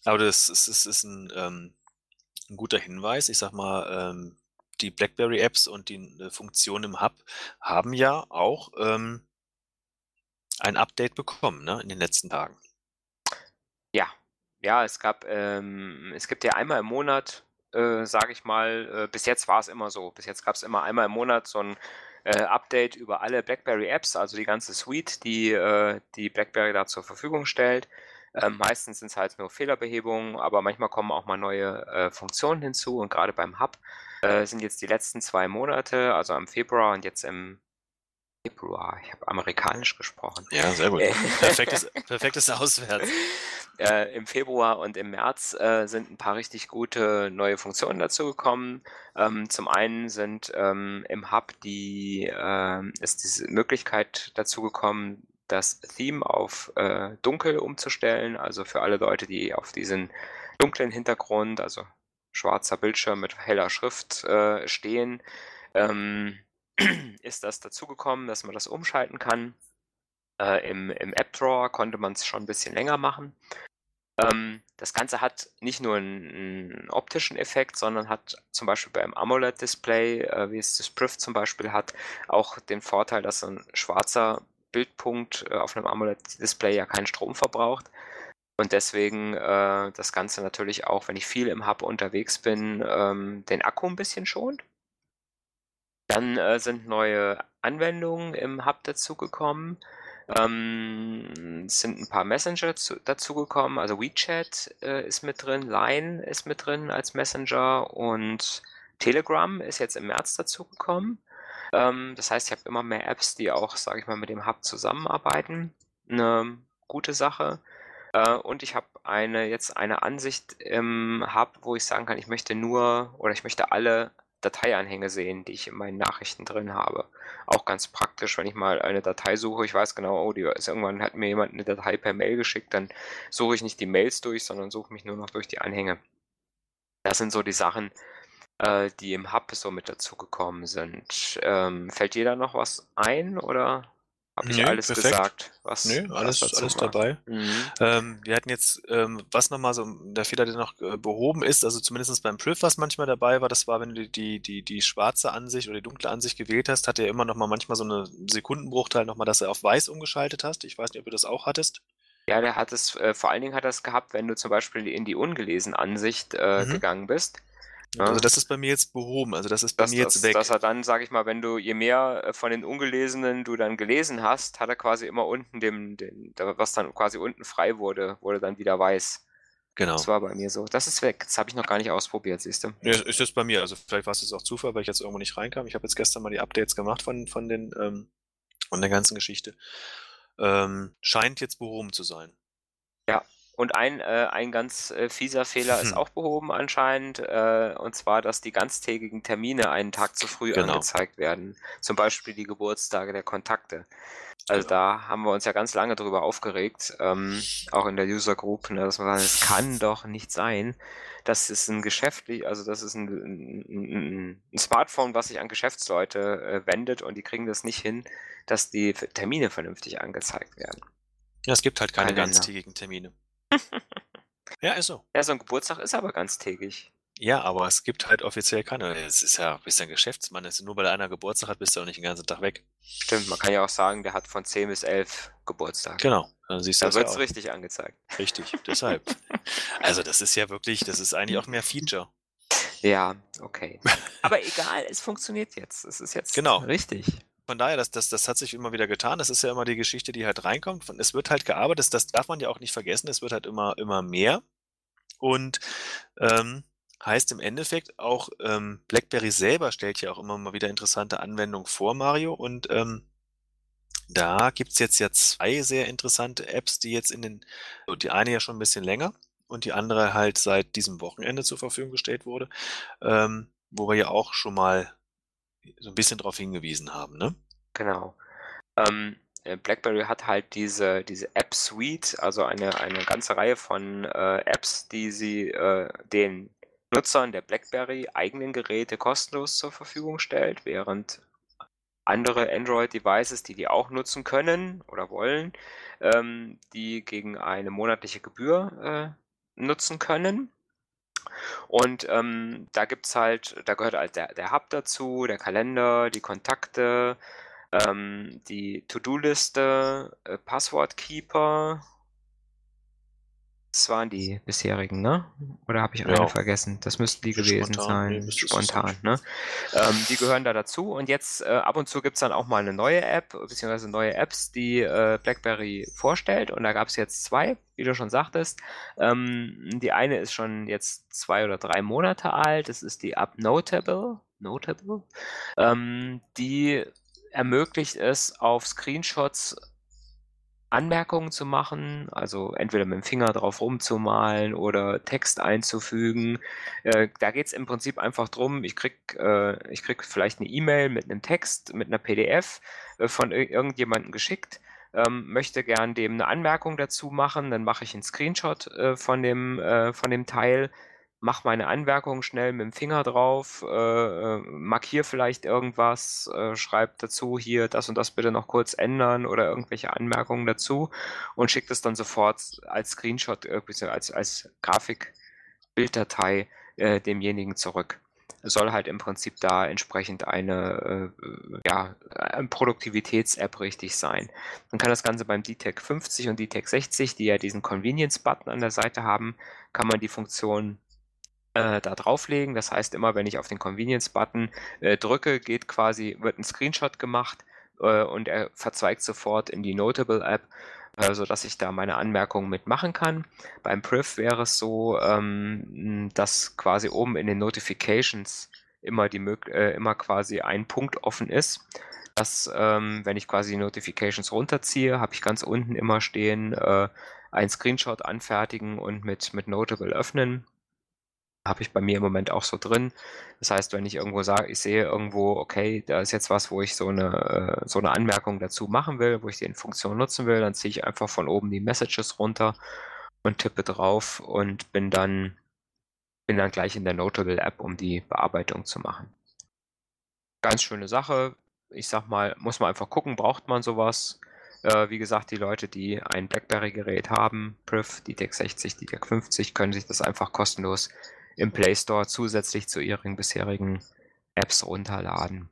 B: Aber das ist, ist, ist ein, ähm, ein guter Hinweis. Ich sag mal, ähm, die BlackBerry-Apps und die äh, Funktionen im Hub haben ja auch ähm, ein Update bekommen ne, in den letzten Tagen.
A: Ja, ja, es gab, ähm, es gibt ja einmal im Monat äh, sage ich mal, äh, bis jetzt war es immer so. Bis jetzt gab es immer einmal im Monat so ein äh, Update über alle BlackBerry Apps, also die ganze Suite, die, äh, die BlackBerry da zur Verfügung stellt. Ähm, meistens sind es halt nur Fehlerbehebungen, aber manchmal kommen auch mal neue äh, Funktionen hinzu und gerade beim Hub äh, sind jetzt die letzten zwei Monate, also im Februar und jetzt im Februar. Ich habe amerikanisch gesprochen.
B: Ja, sehr gut. Perfektes, perfektes Auswärts.
A: Äh, Im Februar und im März äh, sind ein paar richtig gute neue Funktionen dazugekommen. Ähm, zum einen sind ähm, im Hub die äh, ist diese Möglichkeit dazugekommen, das Theme auf äh, dunkel umzustellen. Also für alle Leute, die auf diesen dunklen Hintergrund, also schwarzer Bildschirm mit heller Schrift äh, stehen. Ähm, ist das dazugekommen, dass man das umschalten kann. Äh, Im im App Drawer konnte man es schon ein bisschen länger machen. Ähm, das Ganze hat nicht nur einen, einen, optischen Effekt, sondern hat zum Beispiel beim AMOLED-Display, äh, wie es das Priv zum Beispiel hat, auch den Vorteil, dass ein schwarzer Bildpunkt äh, auf einem AMOLED-Display ja keinen Strom verbraucht. Und deswegen äh, das Ganze natürlich auch, wenn ich viel im Hub unterwegs bin, ähm, den Akku ein bisschen schont. Dann äh, sind neue Anwendungen im Hub dazugekommen. Ähm, es sind ein paar Messenger zu, dazugekommen. Also WeChat äh, ist mit drin, Line ist mit drin als Messenger und Telegram ist jetzt im März dazugekommen. Ähm, das heißt, ich habe immer mehr Apps, die auch, sage ich mal, mit dem Hub zusammenarbeiten. Eine gute Sache. Äh, und ich habe eine jetzt eine Ansicht im Hub, wo ich sagen kann, ich möchte nur oder ich möchte alle Dateianhänge sehen, die ich in meinen Nachrichten drin habe. Auch ganz praktisch, wenn ich mal eine Datei suche, ich weiß genau, oh, die ist, irgendwann hat mir jemand eine Datei per Mail geschickt, dann suche ich nicht die Mails durch, sondern suche mich nur noch durch die Anhänge. Das sind so die Sachen, äh, die im Hub so mit dazugekommen sind. Ähm, fällt da noch was ein oder habe ich alles
B: perfekt.
A: gesagt? Was,
B: Nö,
A: was
B: alles,
A: dazu
B: alles
A: war?
B: dabei.
A: Mhm.
B: Ähm, wir hatten jetzt, ähm, was nochmal so, der Fehler, der noch äh, behoben ist, also zumindest beim Priv, was manchmal dabei war, das war, wenn du die, die, die schwarze Ansicht oder die dunkle Ansicht gewählt hast, hat er immer nochmal manchmal so eine Sekundenbruchteil nochmal, dass er auf weiß umgeschaltet hast. Ich weiß nicht, ob du das auch hattest.
A: Ja, der hat es, äh, vor allen Dingen hat er es gehabt, wenn du zum Beispiel in die ungelesen Ansicht äh,
B: Mhm.
A: gegangen bist. Ja.
B: Also das ist bei mir jetzt behoben, also das ist bei
A: Dass,
B: mir jetzt
A: dass,
B: weg.
A: dass er dann, sag ich mal, wenn du, je mehr äh, von den Ungelesenen du dann gelesen hast, hat er quasi immer unten dem, dem was dann quasi unten frei wurde, wurde dann wieder weiß.
B: Genau.
A: Das war bei mir so. Das ist weg. Das habe ich noch gar nicht ausprobiert, siehst du.
B: Ja, ist jetzt bei mir. Also vielleicht war es jetzt auch Zufall, weil ich jetzt irgendwo nicht reinkam. Ich habe jetzt gestern mal die Updates gemacht von, von den ähm, von der ganzen Geschichte. Ähm, scheint jetzt behoben zu sein.
A: Und ein, äh, ein ganz äh, fieser Fehler ist
B: Hm.
A: auch behoben anscheinend, äh, und zwar, dass die ganztägigen Termine einen Tag zu früh
B: Genau.
A: angezeigt werden. Zum Beispiel die Geburtstage der Kontakte. Also
B: Genau.
A: da haben wir uns ja ganz lange drüber aufgeregt, ähm, auch in der User Group, ne, dass man sagt, es kann doch nicht sein. Das ist ein geschäftlich, also das ist ein, ein, ein, ein Smartphone, was sich an Geschäftsleute äh, wendet und die kriegen das nicht hin, dass die Termine vernünftig angezeigt werden.
B: Ja, es gibt halt keine
A: Kalender.
B: ganztägigen Termine. Ja, ist so.
A: Ja, so ein Geburtstag ist aber ganztägig.
B: Ja, aber es gibt halt offiziell keine. Es ist ja, bist ja ein Geschäftsmann. Es ist nur weil einer Geburtstag hat, bist du auch nicht den ganzen Tag weg.
A: Stimmt, man kann ja auch sagen, der hat von 10 bis 11 Geburtstag.
B: Genau. Dann siehst du
A: Da wird es richtig angezeigt.
B: Richtig, deshalb. Also das ist ja wirklich, das ist eigentlich auch mehr Feature.
A: Ja, okay. Aber egal, es funktioniert jetzt. Es ist jetzt
B: Genau.
A: richtig.
B: Von daher, das, das, das hat sich immer wieder getan. Das ist ja immer die Geschichte, die halt reinkommt. Es wird halt gearbeitet, das, darf man ja auch nicht vergessen. Es wird halt immer, immer mehr. Und ähm, heißt im Endeffekt auch, ähm, BlackBerry selber stellt ja auch immer mal wieder interessante Anwendungen vor, Mario. Und ähm, da gibt's jetzt ja zwei sehr interessante Apps, die jetzt in den, also die eine ja schon ein bisschen länger und die andere halt seit diesem Wochenende zur Verfügung gestellt wurde, ähm, wo wir ja auch schon mal so ein bisschen darauf hingewiesen haben, ne?
A: Genau. Ähm, äh, BlackBerry hat halt diese, diese App Suite, also eine, eine ganze Reihe von äh, Apps, die sie äh, den Nutzern der BlackBerry eigenen Geräte kostenlos zur Verfügung stellt, während andere Android-Devices, die die auch nutzen können oder wollen, ähm, die gegen eine monatliche Gebühr äh, nutzen können. Und ähm, da gibt's halt, da gehört halt der, der Hub dazu, der Kalender, die Kontakte, ähm, die To-Do-Liste, äh, Passwortkeeper Das waren die bisherigen, ne? Oder habe ich
B: Ja.
A: eine vergessen? Das müssten die gewesen
B: Spontan, nee,
A: sein.
B: es
A: Spontan, ne? Ähm, die gehören da dazu und jetzt äh, ab und zu gibt's dann auch mal eine neue App, beziehungsweise neue Apps, die äh, BlackBerry vorstellt. Und da gab's jetzt zwei, wie du schon sagtest. Ähm, die eine ist schon jetzt zwei oder drei Monate alt. Das ist die App Notable. Notable. Ähm, die ermöglicht es, auf Screenshots Anmerkungen zu machen, also entweder mit dem Finger drauf rumzumalen oder Text einzufügen. Äh, da geht's im Prinzip einfach drum, ich krieg, äh, krieg vielleicht eine E-Mail mit einem Text, mit einer PDF äh, von ir irgendjemandem geschickt, ähm, möchte gern dem eine Anmerkung dazu machen, dann mache ich einen Screenshot äh, von, dem, äh, von dem Teil, mache meine Anmerkung schnell mit dem Finger drauf, äh, äh, markiere vielleicht irgendwas, äh, schreibe dazu hier das und das bitte noch kurz ändern oder irgendwelche Anmerkungen dazu und schicke das dann sofort als Screenshot, äh, als, als Grafik-Bilddatei äh, demjenigen zurück. Soll halt im Prinzip da entsprechend eine äh, ja, Produktivitäts-App richtig sein. Man kann das Ganze beim DTEC 50 und DTEC 60, die ja diesen Convenience-Button an der Seite haben, kann man die Funktion äh, da drauflegen. Das heißt, immer wenn ich auf den Convenience-Button äh, drücke, geht quasi, wird ein Screenshot gemacht äh, und er verzweigt sofort in die Notable-App, äh, sodass ich da meine Anmerkungen mitmachen kann. Beim Priv wäre es so, ähm, dass quasi oben in den Notifications immer, die, äh, immer quasi ein Punkt offen ist. Dass, ähm, wenn ich quasi die Notifications runterziehe, habe ich ganz unten immer stehen, äh, ein Screenshot anfertigen und mit, mit Notable öffnen habe ich bei mir im Moment auch so drin. Das heißt, wenn ich irgendwo sage, ich sehe irgendwo, okay, da ist jetzt was, wo ich so eine, äh, so eine Anmerkung dazu machen will, wo ich die Funktion nutzen will, dann ziehe ich einfach von oben die Messages runter und tippe drauf und bin dann, bin dann gleich in der Notable App, um die Bearbeitung zu machen. Ganz schöne Sache. Ich sag mal, muss man einfach gucken, braucht man sowas? Äh, wie gesagt, die Leute, die ein BlackBerry-Gerät haben, Priv, DTEC 60, DTEC 50, können sich das einfach kostenlos im Play Store zusätzlich zu ihren bisherigen Apps runterladen.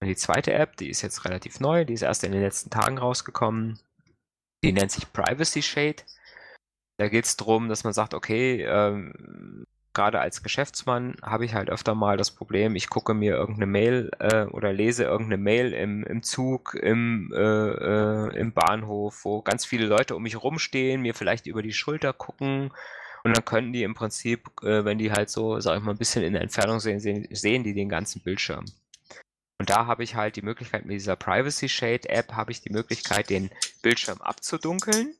A: Und die zweite App, die ist jetzt relativ neu, die ist erst in den letzten Tagen rausgekommen. Die nennt sich Privacy Shade. Da geht es darum, dass man sagt, okay, ähm, gerade als Geschäftsmann habe ich halt öfter mal das Problem, ich gucke mir irgendeine Mail äh, oder lese irgendeine Mail im, im Zug, im, äh, äh, im Bahnhof, wo ganz viele Leute um mich rumstehen, mir vielleicht über die Schulter gucken und dann können die im Prinzip, äh, wenn die halt so, sag ich mal, ein bisschen in der Entfernung sehen, sehen, sehen die den ganzen Bildschirm. Und da habe ich halt die Möglichkeit, mit dieser Privacy Shade App habe ich die Möglichkeit, den Bildschirm abzudunkeln.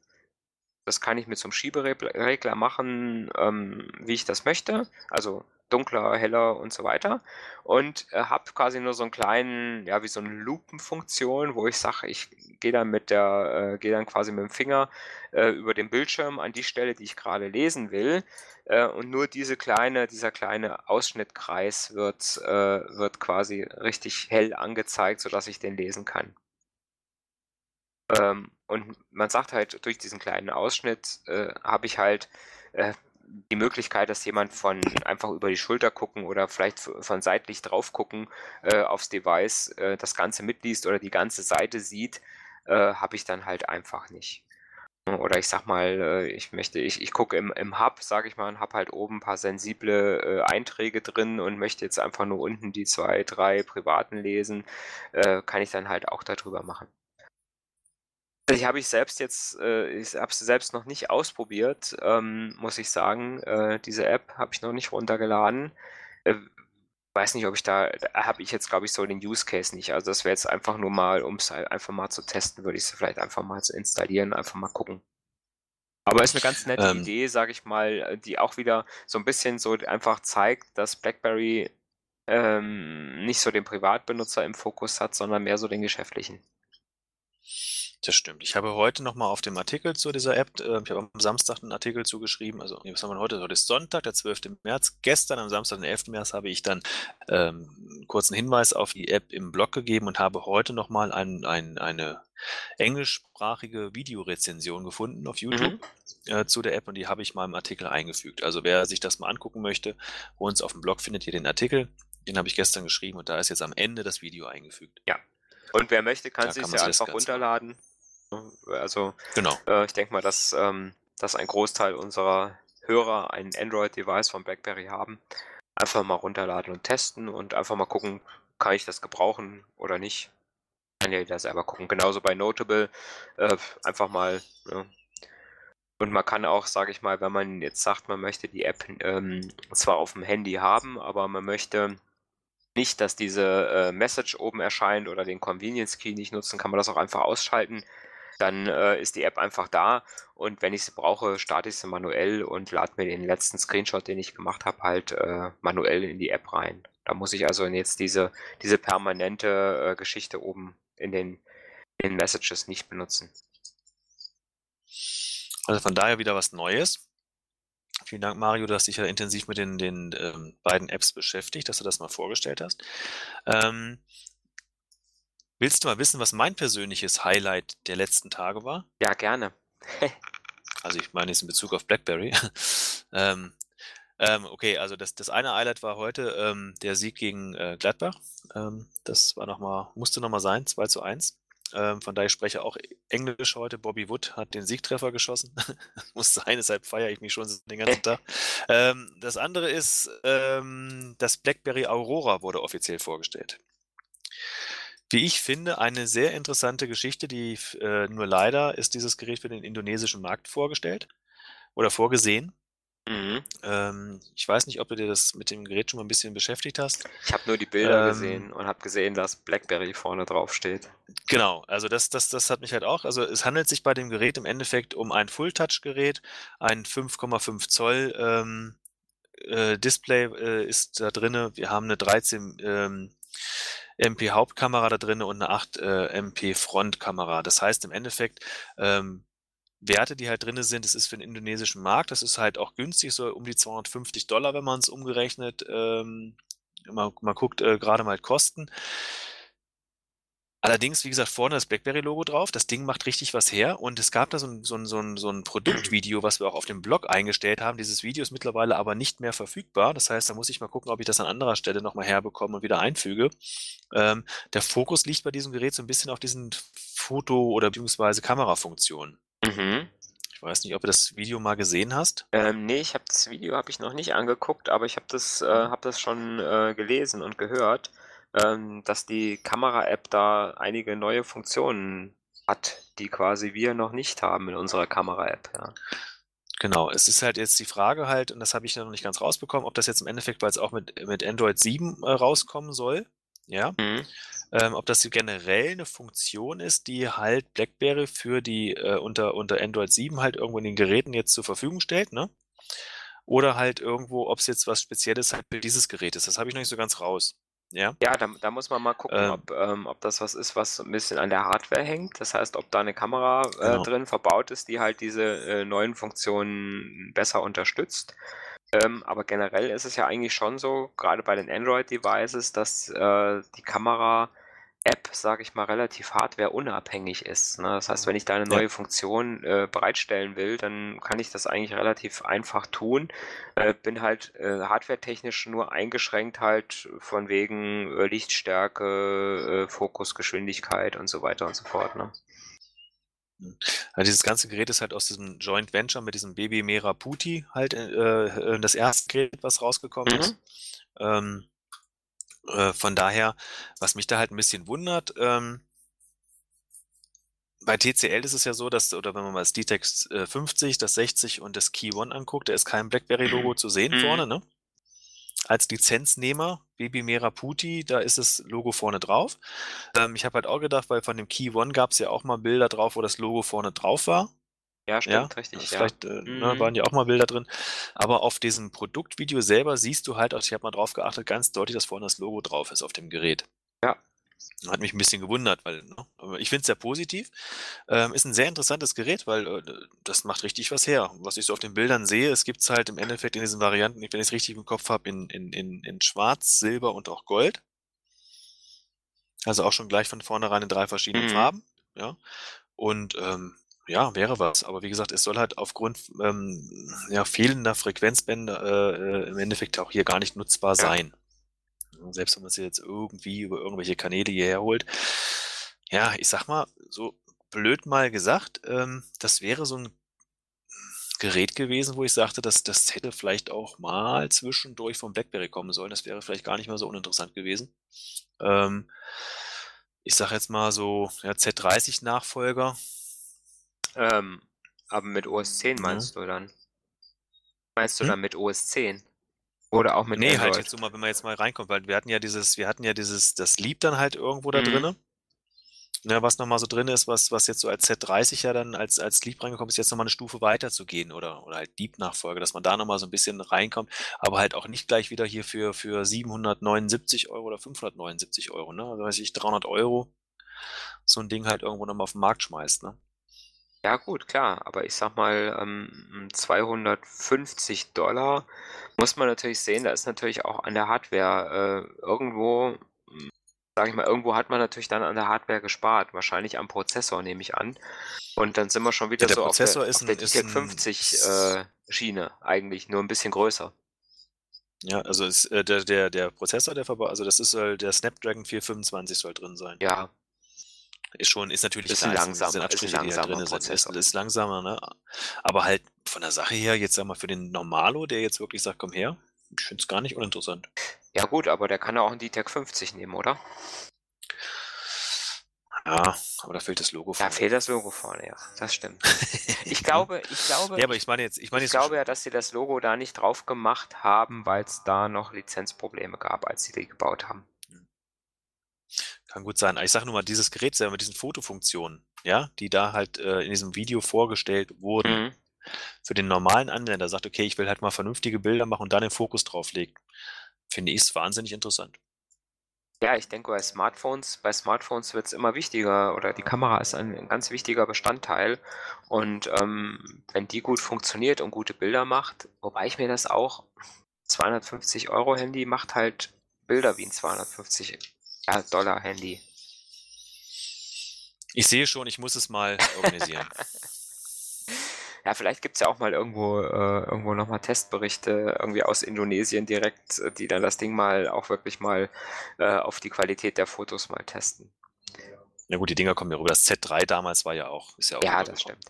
A: Das kann ich mit so einem Schieberegler machen, ähm, wie ich das möchte. Also dunkler, heller und so weiter. Und äh, habe quasi nur so einen kleinen, ja, wie so eine Lupenfunktion, wo ich sage, ich gehe dann mit der, äh, gehe dann quasi mit dem Finger äh, über den Bildschirm an die Stelle, die ich gerade lesen will. Äh, und nur diese kleine, dieser kleine Ausschnittkreis wird, äh, wird quasi richtig hell angezeigt, sodass ich den lesen kann. Ähm, und man sagt halt, durch diesen kleinen Ausschnitt äh, habe ich halt die Möglichkeit, dass jemand von einfach über die Schulter gucken oder vielleicht von seitlich drauf gucken äh, aufs Device äh, das Ganze mitliest oder die ganze Seite sieht, äh, habe ich dann halt einfach nicht. Oder ich sag mal, äh, ich möchte, ich, ich gucke im, im Hub, sage ich mal, und habe halt oben ein paar sensible äh, Einträge drin und möchte jetzt einfach nur unten die zwei, drei privaten lesen, äh, kann ich dann halt auch darüber machen. Ich habe ich selbst jetzt, äh, ich habe es selbst noch nicht ausprobiert, ähm, muss ich sagen. Äh, diese App habe ich noch nicht runtergeladen. Äh, weiß nicht, ob ich da, da habe ich jetzt, glaube ich, so den Use Case nicht. Also das wäre jetzt einfach nur mal, um es halt einfach mal zu testen, würde ich es vielleicht einfach mal zu installieren, einfach mal gucken. Aber ist eine ganz nette ähm, Idee, sage ich mal, die auch wieder so ein bisschen so einfach zeigt, dass BlackBerry ähm, nicht so den Privatbenutzer im Fokus hat, sondern mehr so den geschäftlichen.
B: Das stimmt. Ich habe heute nochmal auf dem Artikel zu dieser App, äh, ich habe am Samstag einen Artikel zugeschrieben, also was haben wir heute? Heute ist Sonntag, der 12. März. Gestern am Samstag, den 11. März, habe ich dann ähm, einen kurzen Hinweis auf die App im Blog gegeben und habe heute nochmal ein, ein, eine englischsprachige Videorezension gefunden auf YouTube mhm. äh, zu der App und die habe ich mal im Artikel eingefügt. Also wer sich das mal angucken möchte, bei uns auf dem Blog findet ihr den Artikel. Den habe ich gestern geschrieben und da ist jetzt am Ende das Video eingefügt.
A: Ja. Und wer möchte, kann sich ja einfach runterladen. Also
B: genau.
A: Äh, ich denke mal, dass ähm, dass ein Großteil unserer Hörer ein Android-Device von BlackBerry haben. Einfach mal runterladen und testen und einfach mal gucken, kann ich das gebrauchen oder nicht. Kann ja jeder selber gucken. Genauso bei Notable. Äh, einfach mal. Ja. Und man kann auch, sage ich mal, wenn man jetzt sagt, man möchte die App ähm, zwar auf dem Handy haben, aber man möchte nicht, dass diese äh, Message oben erscheint oder den Convenience Key nicht nutzen, kann man das auch einfach ausschalten. Dann äh, ist die App einfach da und wenn ich sie brauche, starte ich sie manuell und lade mir den letzten Screenshot, den ich gemacht habe, halt äh, manuell in die App rein. Da muss ich also jetzt diese, diese permanente äh, Geschichte oben in den, in Messages nicht benutzen.
B: Also von daher wieder was Neues. Vielen Dank, Mario, du hast dich ja intensiv mit den, den ähm, beiden Apps beschäftigt, dass du das mal vorgestellt hast. Ähm, willst du mal wissen, was mein persönliches Highlight der letzten Tage war?
A: Ja, gerne.
B: also ich meine jetzt in Bezug auf BlackBerry. ähm, ähm, okay, also das, das eine Highlight war heute ähm, der Sieg gegen äh, Gladbach. Ähm, das war noch mal, musste nochmal sein, 2 zu 1. Ähm, von daher spreche ich auch Englisch heute. Bobby Wood hat den Siegtreffer geschossen. Muss sein, deshalb feiere ich mich schon den ganzen Tag. Ähm, das andere ist, das BlackBerry Aurora wurde offiziell vorgestellt. Wie ich finde, eine sehr interessante Geschichte, die äh, nur leider ist dieses Gerät für den indonesischen Markt vorgestellt oder vorgesehen. Mhm. Ähm, ich weiß nicht, ob du dir das mit dem Gerät schon mal ein bisschen beschäftigt hast.
A: Ich habe nur die Bilder ähm, gesehen und habe gesehen, dass BlackBerry vorne drauf steht.
B: Genau, also das, das, das hat mich halt auch. Also es handelt sich bei dem Gerät im Endeffekt um ein Full-Touch-Gerät, ein 5,5 Zoll ähm, äh, Display äh, ist da drin. Wir haben eine 13 ähm, MP Hauptkamera da drin und eine 8 äh, MP Frontkamera. Das heißt im Endeffekt ähm, Werte, die halt drin sind. Das ist für den indonesischen Markt. Das ist halt auch günstig, so um die 250 Dollar, wenn man es umgerechnet. Ähm, man, man guckt äh, gerade mal Kosten. Allerdings, wie gesagt, vorne das BlackBerry-Logo drauf. Das Ding macht richtig was her. Und es gab da so ein, so, ein, so, ein, so ein Produktvideo, was wir auch auf dem Blog eingestellt haben. Dieses Video ist mittlerweile aber nicht mehr verfügbar. Das heißt, da muss ich mal gucken, ob ich das an anderer Stelle nochmal herbekomme und wieder einfüge. Ähm, der Fokus liegt bei diesem Gerät so ein bisschen auf diesen Foto- oder beziehungsweise Kamerafunktionen. Mhm. Ich weiß nicht, ob du das Video mal gesehen hast?
A: Ähm, ne, ich habe das Video habe ich noch nicht angeguckt, aber ich habe das, äh, habe das schon äh, gelesen und gehört, ähm, dass die Kamera-App da einige neue Funktionen hat, die quasi wir noch nicht haben in unserer Kamera-App, ja.
B: Genau, es ist halt jetzt die Frage halt, und das habe ich noch nicht ganz rausbekommen, ob das jetzt im Endeffekt, weil es auch mit, mit Android 7 äh, rauskommen soll, ja, mhm ähm, ob das generell eine Funktion ist, die halt BlackBerry für die äh, unter, unter Android 7 halt irgendwo in den Geräten jetzt zur Verfügung stellt, ne? Oder halt irgendwo, ob es jetzt was Spezielles halt für dieses Gerät ist. Das habe ich noch nicht so ganz raus. Ja,
A: ja da, da muss man mal gucken, ähm, ob, ähm, ob das was ist, was ein bisschen an der Hardware hängt. Das heißt, ob da eine Kamera äh, genau. drin verbaut ist, die halt diese äh, neuen Funktionen besser unterstützt. Ähm, aber generell ist es ja eigentlich schon so, gerade bei den Android-Devices, dass äh, die Kamera App, sage ich mal, relativ hardwareunabhängig ist. Ne? Das heißt, wenn ich da eine neue ja. Funktion äh, bereitstellen will, dann kann ich das eigentlich relativ einfach tun. Äh, bin halt äh, hardwaretechnisch nur eingeschränkt halt von wegen äh, Lichtstärke, äh, Fokusgeschwindigkeit und so weiter und so fort. Ne?
B: Ja, dieses ganze Gerät ist halt aus diesem Joint Venture mit diesem Baby Mera Puti halt äh, äh, das erste Gerät, was rausgekommen mhm. ist. Ähm, äh, von daher, was mich da halt ein bisschen wundert, ähm, bei TCL ist es ja so, dass, oder wenn man mal das D-Tex äh, 50, das 60 und das Key One anguckt, da ist kein BlackBerry-Logo zu sehen mhm. vorne, ne? Als Lizenznehmer, Baby Mera Puti, da ist das Logo vorne drauf. Ähm, ich habe halt auch gedacht, weil von dem Key One gab es ja auch mal Bilder drauf, wo das Logo vorne drauf war.
A: Ja, stimmt, ja, richtig.
B: Ja. Vielleicht äh, ne, mhm. ne, waren ja auch mal Bilder drin. Aber auf diesem Produktvideo selber siehst du halt, also ich habe mal drauf geachtet, ganz deutlich, dass vorne das Logo drauf ist auf dem Gerät.
A: Ja.
B: Hat mich ein bisschen gewundert, weil ne, ich finde es sehr positiv. Ähm, ist ein sehr interessantes Gerät, weil äh, das macht richtig was her. Was ich so auf den Bildern sehe, es gibt es halt im Endeffekt in diesen Varianten, wenn ich es richtig im Kopf habe, in, in, in, in Schwarz, Silber und auch Gold. Also auch schon gleich von vornherein in drei verschiedenen mhm. Farben. Ja. Und ähm, ja, wäre was. Aber wie gesagt, es soll halt aufgrund ähm, ja, fehlender Frequenzbänder äh, äh im Endeffekt auch hier gar nicht nutzbar ja. sein. Selbst wenn man sie jetzt irgendwie über irgendwelche Kanäle hierher holt. Ja, ich sag mal, so blöd mal gesagt, ähm, das wäre so ein Gerät gewesen, wo ich sagte, dass das hätte vielleicht auch mal zwischendurch vom BlackBerry kommen sollen. Das wäre vielleicht gar nicht mal so uninteressant gewesen. Ähm, ich sage jetzt mal so ja, Z30-Nachfolger.
A: Ähm, aber mit OS 10 meinst ja. du dann? Meinst du hm? dann mit OS 10? Oder auch mit
B: Nee, halt Android? halt jetzt so mal, wenn man jetzt mal reinkommt, weil wir hatten ja dieses, wir hatten ja dieses, das Lieb dann halt irgendwo da mhm. drinne. Ja, was nochmal so drin ist, was, was jetzt so als Z30 ja dann als, als Leap reingekommen ist, jetzt nochmal eine Stufe weiter zu gehen oder, oder halt Deep-Nachfolge, dass man da nochmal so ein bisschen reinkommt, aber halt auch nicht gleich wieder hier für, für 779 Euro oder 579 Euro, ne? Also weiß ich, 300 Euro so ein Ding halt irgendwo nochmal auf den Markt schmeißt, ne?
A: Ja gut, klar, aber ich sag mal, ähm, 250 Dollar muss man natürlich sehen, da ist natürlich auch an der Hardware äh, irgendwo sage ich mal, irgendwo hat man natürlich dann an der Hardware gespart, wahrscheinlich am Prozessor, nehme ich an. Und dann sind wir schon wieder ja, so auf der, auf der DTEC 50 äh, Schiene, eigentlich, nur ein bisschen größer.
B: Ja, also ist, äh, der, der, der Prozessor, der verbaut, also das ist soll der Snapdragon 425 soll drin sein.
A: Ja.
B: Ist schon, ist natürlich
A: ist klar, sind
B: Abstriche, ist ein langsamer drin sind, ist, ist langsamer, ne? Aber halt von der Sache her, jetzt sag mal, für den Normalo, der jetzt wirklich sagt, komm her, ich finde es gar nicht uninteressant.
A: Ja gut, aber der kann ja auch einen DTEC 50 nehmen, oder?
B: Ja, aber da fehlt das Logo
A: vorne. Da fehlt das Logo vorne, ja. Das stimmt. Ich glaube, ich glaube.
B: Ja, aber ich meine jetzt, ich meine
A: ich glaube ja, dass sie das Logo da nicht drauf gemacht haben, weil es da noch Lizenzprobleme gab, als sie die gebaut haben.
B: Kann gut sein. Ich sage nur mal, dieses Gerät selber mit diesen Fotofunktionen, ja, die da halt äh, in diesem Video vorgestellt wurden, mhm. für den normalen Anwender sagt, okay, ich will halt mal vernünftige Bilder machen und da den Fokus drauf legt, finde ich es wahnsinnig interessant.
A: Ja, ich denke bei Smartphones, bei Smartphones wird es immer wichtiger oder die Kamera ist ein ganz wichtiger Bestandteil. Und ähm, wenn die gut funktioniert und gute Bilder macht, wobei ich mir das auch 250 Euro Handy macht halt Bilder wie ein 250 ja, Dollar Handy.
B: Ich sehe schon, ich muss es mal organisieren.
A: Ja, vielleicht gibt es ja auch mal irgendwo, äh, irgendwo nochmal Testberichte irgendwie aus Indonesien direkt, äh, die dann das Ding mal auch wirklich mal äh, auf die Qualität der Fotos mal testen.
B: Ja gut, die Dinger kommen ja rüber. Das Z3 damals war ja auch, ist ja auch.
A: Ja, das stimmt.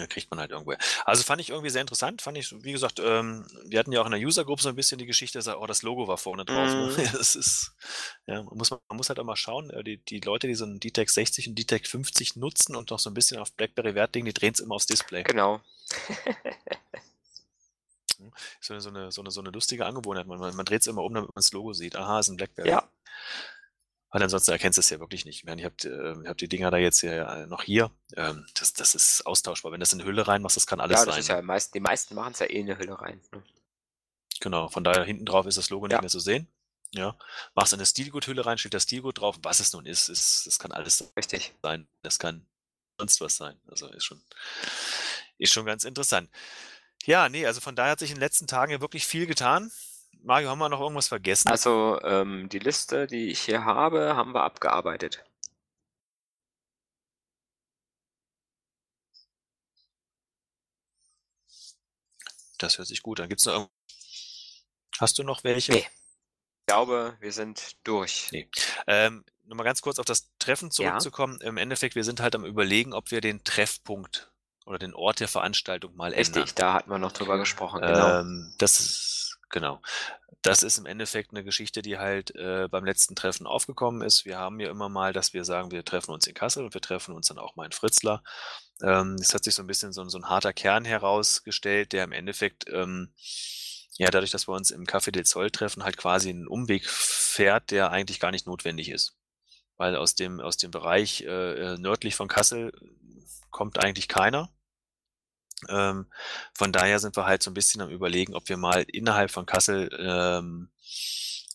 B: Ja, kriegt man halt irgendwo. Also fand ich irgendwie sehr interessant. Fand ich, wie gesagt, ähm, wir hatten ja auch in der User Group so ein bisschen die Geschichte, dass, oh, das Logo war vorne drauf. Ne? Mm. das ist, ja, man muss, man muss halt auch mal schauen, äh, die, die Leute, die so einen DTEC 60 und DTEC 50 nutzen und noch so ein bisschen auf BlackBerry Wert legen, die drehen es immer aufs Display.
A: Genau.
B: so, eine, so, eine, so, eine, so eine lustige Angewohnheit. Man, man, man dreht es immer um, damit man das Logo sieht. Aha, ist ein BlackBerry.
A: Ja.
B: Weil ansonsten erkennst du es ja wirklich nicht. Ich meine, ihr habt, äh, habt die Dinger da jetzt ja noch hier. Ähm, das, das ist austauschbar. Wenn du das in eine Hülle reinmachst, das kann alles
A: ja,
B: das
A: sein. Ist ja meist, die meisten machen es ja eh in eine Hülle rein. Ne?
B: Genau, von daher hinten drauf ist das Logo ja. nicht mehr zu sehen. Ja, machst eine Stilgut-Hülle rein, steht das Stilgut drauf. Was es nun ist, ist, das kann alles
A: Richtig.
B: sein. Das kann sonst was sein. Also ist schon, ist schon ganz interessant. Ja, nee, also von daher hat sich in den letzten Tagen ja wirklich viel getan. Mario, haben wir noch irgendwas vergessen?
A: Also ähm, die Liste, die ich hier habe, haben wir abgearbeitet.
B: Das hört sich gut an. Gibt's noch Hast du noch welche?
A: Nee. Ich glaube, wir sind durch.
B: Nee. Ähm, nur mal ganz kurz auf das Treffen zurückzukommen. Ja. Im Endeffekt, wir sind halt am überlegen, ob wir den Treffpunkt oder den Ort der Veranstaltung mal
A: Richtig,
B: ändern.
A: Richtig, da hatten wir noch drüber gesprochen, genau.
B: Ähm, das ist Genau. Das ist im Endeffekt eine Geschichte, die halt äh, beim letzten Treffen aufgekommen ist. Wir haben ja immer mal, dass wir sagen, wir treffen uns in Kassel und wir treffen uns dann auch mal in Fritzlar. Ähm, es hat sich so ein bisschen so, so, ein harter Kern herausgestellt, der im Endeffekt, ähm, ja, dadurch, dass wir uns im Café del Zoll treffen, halt quasi einen Umweg fährt, der eigentlich gar nicht notwendig ist. Weil aus dem, aus dem Bereich äh, nördlich von Kassel kommt eigentlich keiner. Ähm, von daher sind wir halt so ein bisschen am Überlegen, ob wir mal innerhalb von Kassel ähm,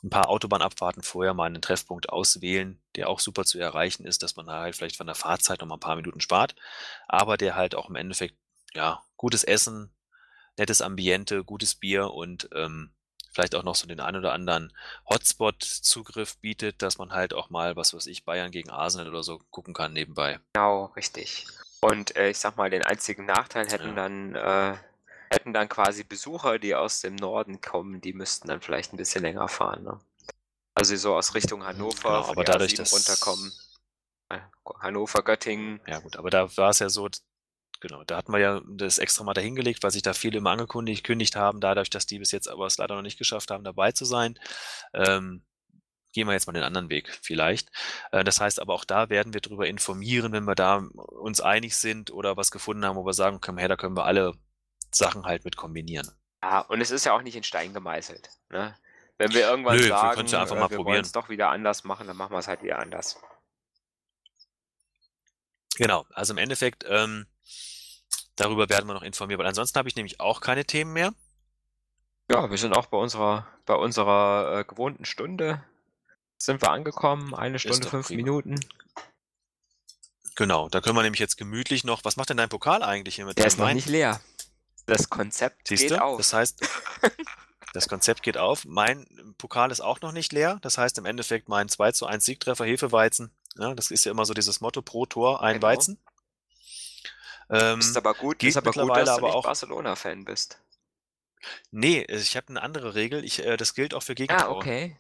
B: ein paar Autobahnabfahrten vorher mal einen Treffpunkt auswählen, der auch super zu erreichen ist, dass man halt vielleicht von der Fahrzeit noch mal ein paar Minuten spart, aber der halt auch im Endeffekt, ja, gutes Essen, nettes Ambiente, gutes Bier und ähm, vielleicht auch noch so den ein oder anderen Hotspot-Zugriff bietet, dass man halt auch mal, was weiß ich, Bayern gegen Arsenal oder so gucken kann nebenbei.
A: Genau, richtig. Und äh, ich sag mal, den einzigen Nachteil hätten ja. dann äh, hätten dann quasi Besucher, die aus dem Norden kommen, die müssten dann vielleicht ein bisschen länger fahren. Ne? Also so aus Richtung Hannover,
B: genau, aber dadurch, dass
A: runterkommen. Äh, Hannover, Göttingen.
B: Ja gut, aber da war es ja so, genau. Da hatten wir ja das extra mal dahingelegt, weil sich da viele immer angekündigt haben, dadurch, dass die bis jetzt aber es leider noch nicht geschafft haben, dabei zu sein. Ähm, gehen wir jetzt mal den anderen Weg vielleicht. Äh, das heißt aber auch da werden wir darüber informieren, wenn wir da uns einig sind oder was gefunden haben, wo wir sagen können, hey, da können wir alle Sachen halt mit kombinieren.
A: Ja, und es ist ja auch nicht in Stein gemeißelt. Ne? Wenn wir irgendwann
B: Nö, wir
A: sagen,
B: ja einfach
A: äh,
B: mal
A: wir wollen es doch wieder anders machen, dann machen wir es halt wieder anders.
B: Genau, also im Endeffekt, ähm, darüber werden wir noch informieren, weil ansonsten habe ich nämlich auch keine Themen mehr.
A: Ja, wir sind auch bei unserer, bei unserer äh, gewohnten Stunde sind wir angekommen. Eine Stunde, fünf
B: prima.
A: Minuten.
B: Genau, da können wir nämlich jetzt gemütlich noch. Was macht denn dein Pokal eigentlich hier mit
A: Der ist noch nicht leer. Das Konzept
B: Siehst
A: geht auf.
B: Das heißt, das Konzept geht auf. Mein Pokal ist auch noch nicht leer. Das heißt im Endeffekt mein 2 zu 1 Siegtreffer Hefeweizen. Ja, das ist ja immer so dieses Motto pro Tor ein
A: Genau.
B: Weizen. Ähm,
A: ist aber gut,
B: geht
A: ist aber gut,
B: mittlerweile
A: dass du
B: aber auch-
A: Barcelona-Fan bist.
B: nee, ich habe eine andere Regel. Ich, äh, das gilt auch für
A: Ah,
B: Gegentore.
A: okay.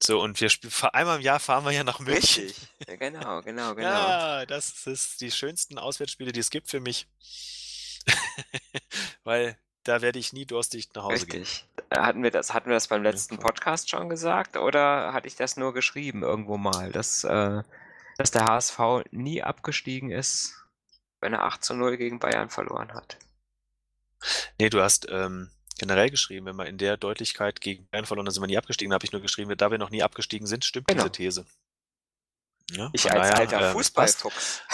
B: So, und wir spielen einmal im Jahr fahren wir ja nach München.
A: Richtig. Ja, genau, genau, genau.
B: Ja, das ist die schönsten Auswärtsspiele, die es gibt für mich. Weil da werde ich nie durstig nach Hause gehen.
A: Richtig. Äh, Hatten wir das, hatten wir das beim letzten. Podcast schon gesagt oder hatte ich das nur geschrieben irgendwo mal, dass, äh, dass der HSV nie abgestiegen ist, wenn er 8 zu 0 gegen Bayern verloren hat?
B: Nee, du hast ähm, generell geschrieben, wenn wir in der Deutlichkeit gegen Bayern verloren, dann sind wir nie abgestiegen. Da habe ich nur geschrieben, da wir noch nie abgestiegen sind, stimmt
A: Genau.
B: diese These. Ja,
A: Ich als
B: daher,
A: alter
B: passt.
A: Fußballfuchs.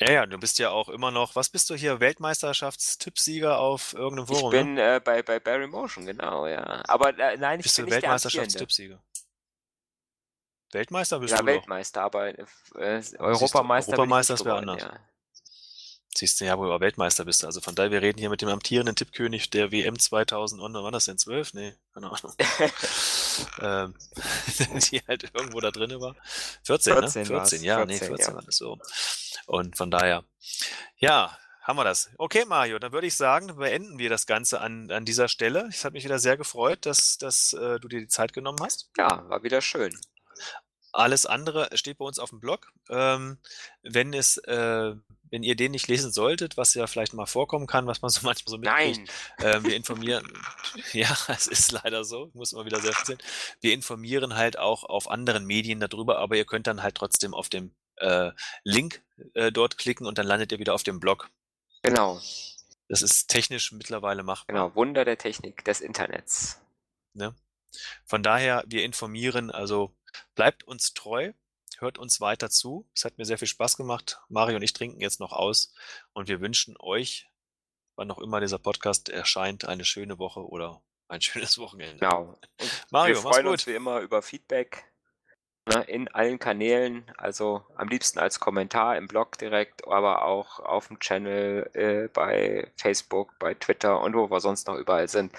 B: Ja, ja, du bist ja auch immer noch, was bist du hier, Weltmeisterschaftstippsieger auf irgendeinem
A: Ich
B: Forum? ne?
A: bin äh, bei, bei Barry Motion, genau, ja. Aber äh, nein, ich
B: Bist
A: bin
B: du
A: nicht.
B: Weltmeisterschaftstippsieger? Weltmeister bist
A: Ja,
B: du doch.
A: Weltmeister, aber äh, Europameister,
B: Europameister
A: ich
B: ist wer anders.
A: ja.
B: Siehst du, ja, wo du aber Weltmeister bist. Also von daher, wir reden hier mit dem amtierenden Tippkönig der WM 2000 und wann war das denn? 12? Nee, keine Ahnung. ähm, die halt irgendwo da drin war. 14,
A: 14
B: ne?
A: war's.
B: 14, ja, nee,
A: 14,
B: 14
A: ja.
B: war das so. Und von daher, ja, haben wir das. Okay, Mario, dann würde ich sagen, beenden wir das Ganze an, an dieser Stelle. Es hat mich wieder sehr gefreut, dass, dass äh, du dir die Zeit genommen hast.
A: ja, war wieder schön.
B: Alles andere steht bei uns auf dem Blog. Ähm, wenn es, äh, wenn ihr den nicht lesen solltet, was ja vielleicht mal vorkommen kann, was man so manchmal so mitkriegt, ähm, wir informieren, ja, es ist leider so, muss man wieder selbst sehen. Wir informieren halt auch auf anderen Medien darüber, aber ihr könnt dann halt trotzdem auf dem äh, Link äh, dort klicken und dann landet ihr wieder auf dem Blog.
A: genau,
B: Das ist technisch mittlerweile machbar.
A: genau. Wunder der Technik, des Internets.
B: Ne? Von daher, wir informieren, also bleibt uns treu, hört uns weiter zu. Es hat mir sehr viel Spaß gemacht. Mario und ich trinken jetzt noch aus und wir wünschen euch, wann auch immer dieser Podcast erscheint, eine schöne Woche oder ein schönes Wochenende.
A: Genau.
B: Mario,
A: wir
B: mach's
A: freuen
B: gut.
A: uns wie immer über Feedback ne, in allen Kanälen, also am liebsten als Kommentar im Blog direkt, aber auch auf dem Channel, äh, bei Facebook, bei Twitter und wo wir sonst noch überall sind.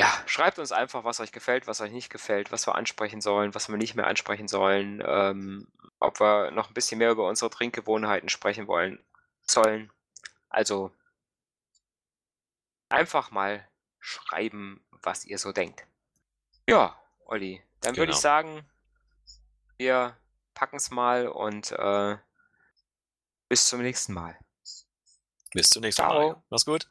A: Ja, schreibt uns einfach, was euch gefällt, was euch nicht gefällt, was wir ansprechen sollen, was wir nicht mehr ansprechen sollen, ähm, ob wir noch ein bisschen mehr über unsere Trinkgewohnheiten sprechen wollen sollen. Also einfach mal schreiben, was ihr so denkt. Ja, Olli, dann würde ich
B: Genau.
A: sagen, wir packen es mal und äh, bis zum nächsten Mal.
B: Bis zum nächsten Mal.
A: Ciao.
B: Mario. Mach's gut.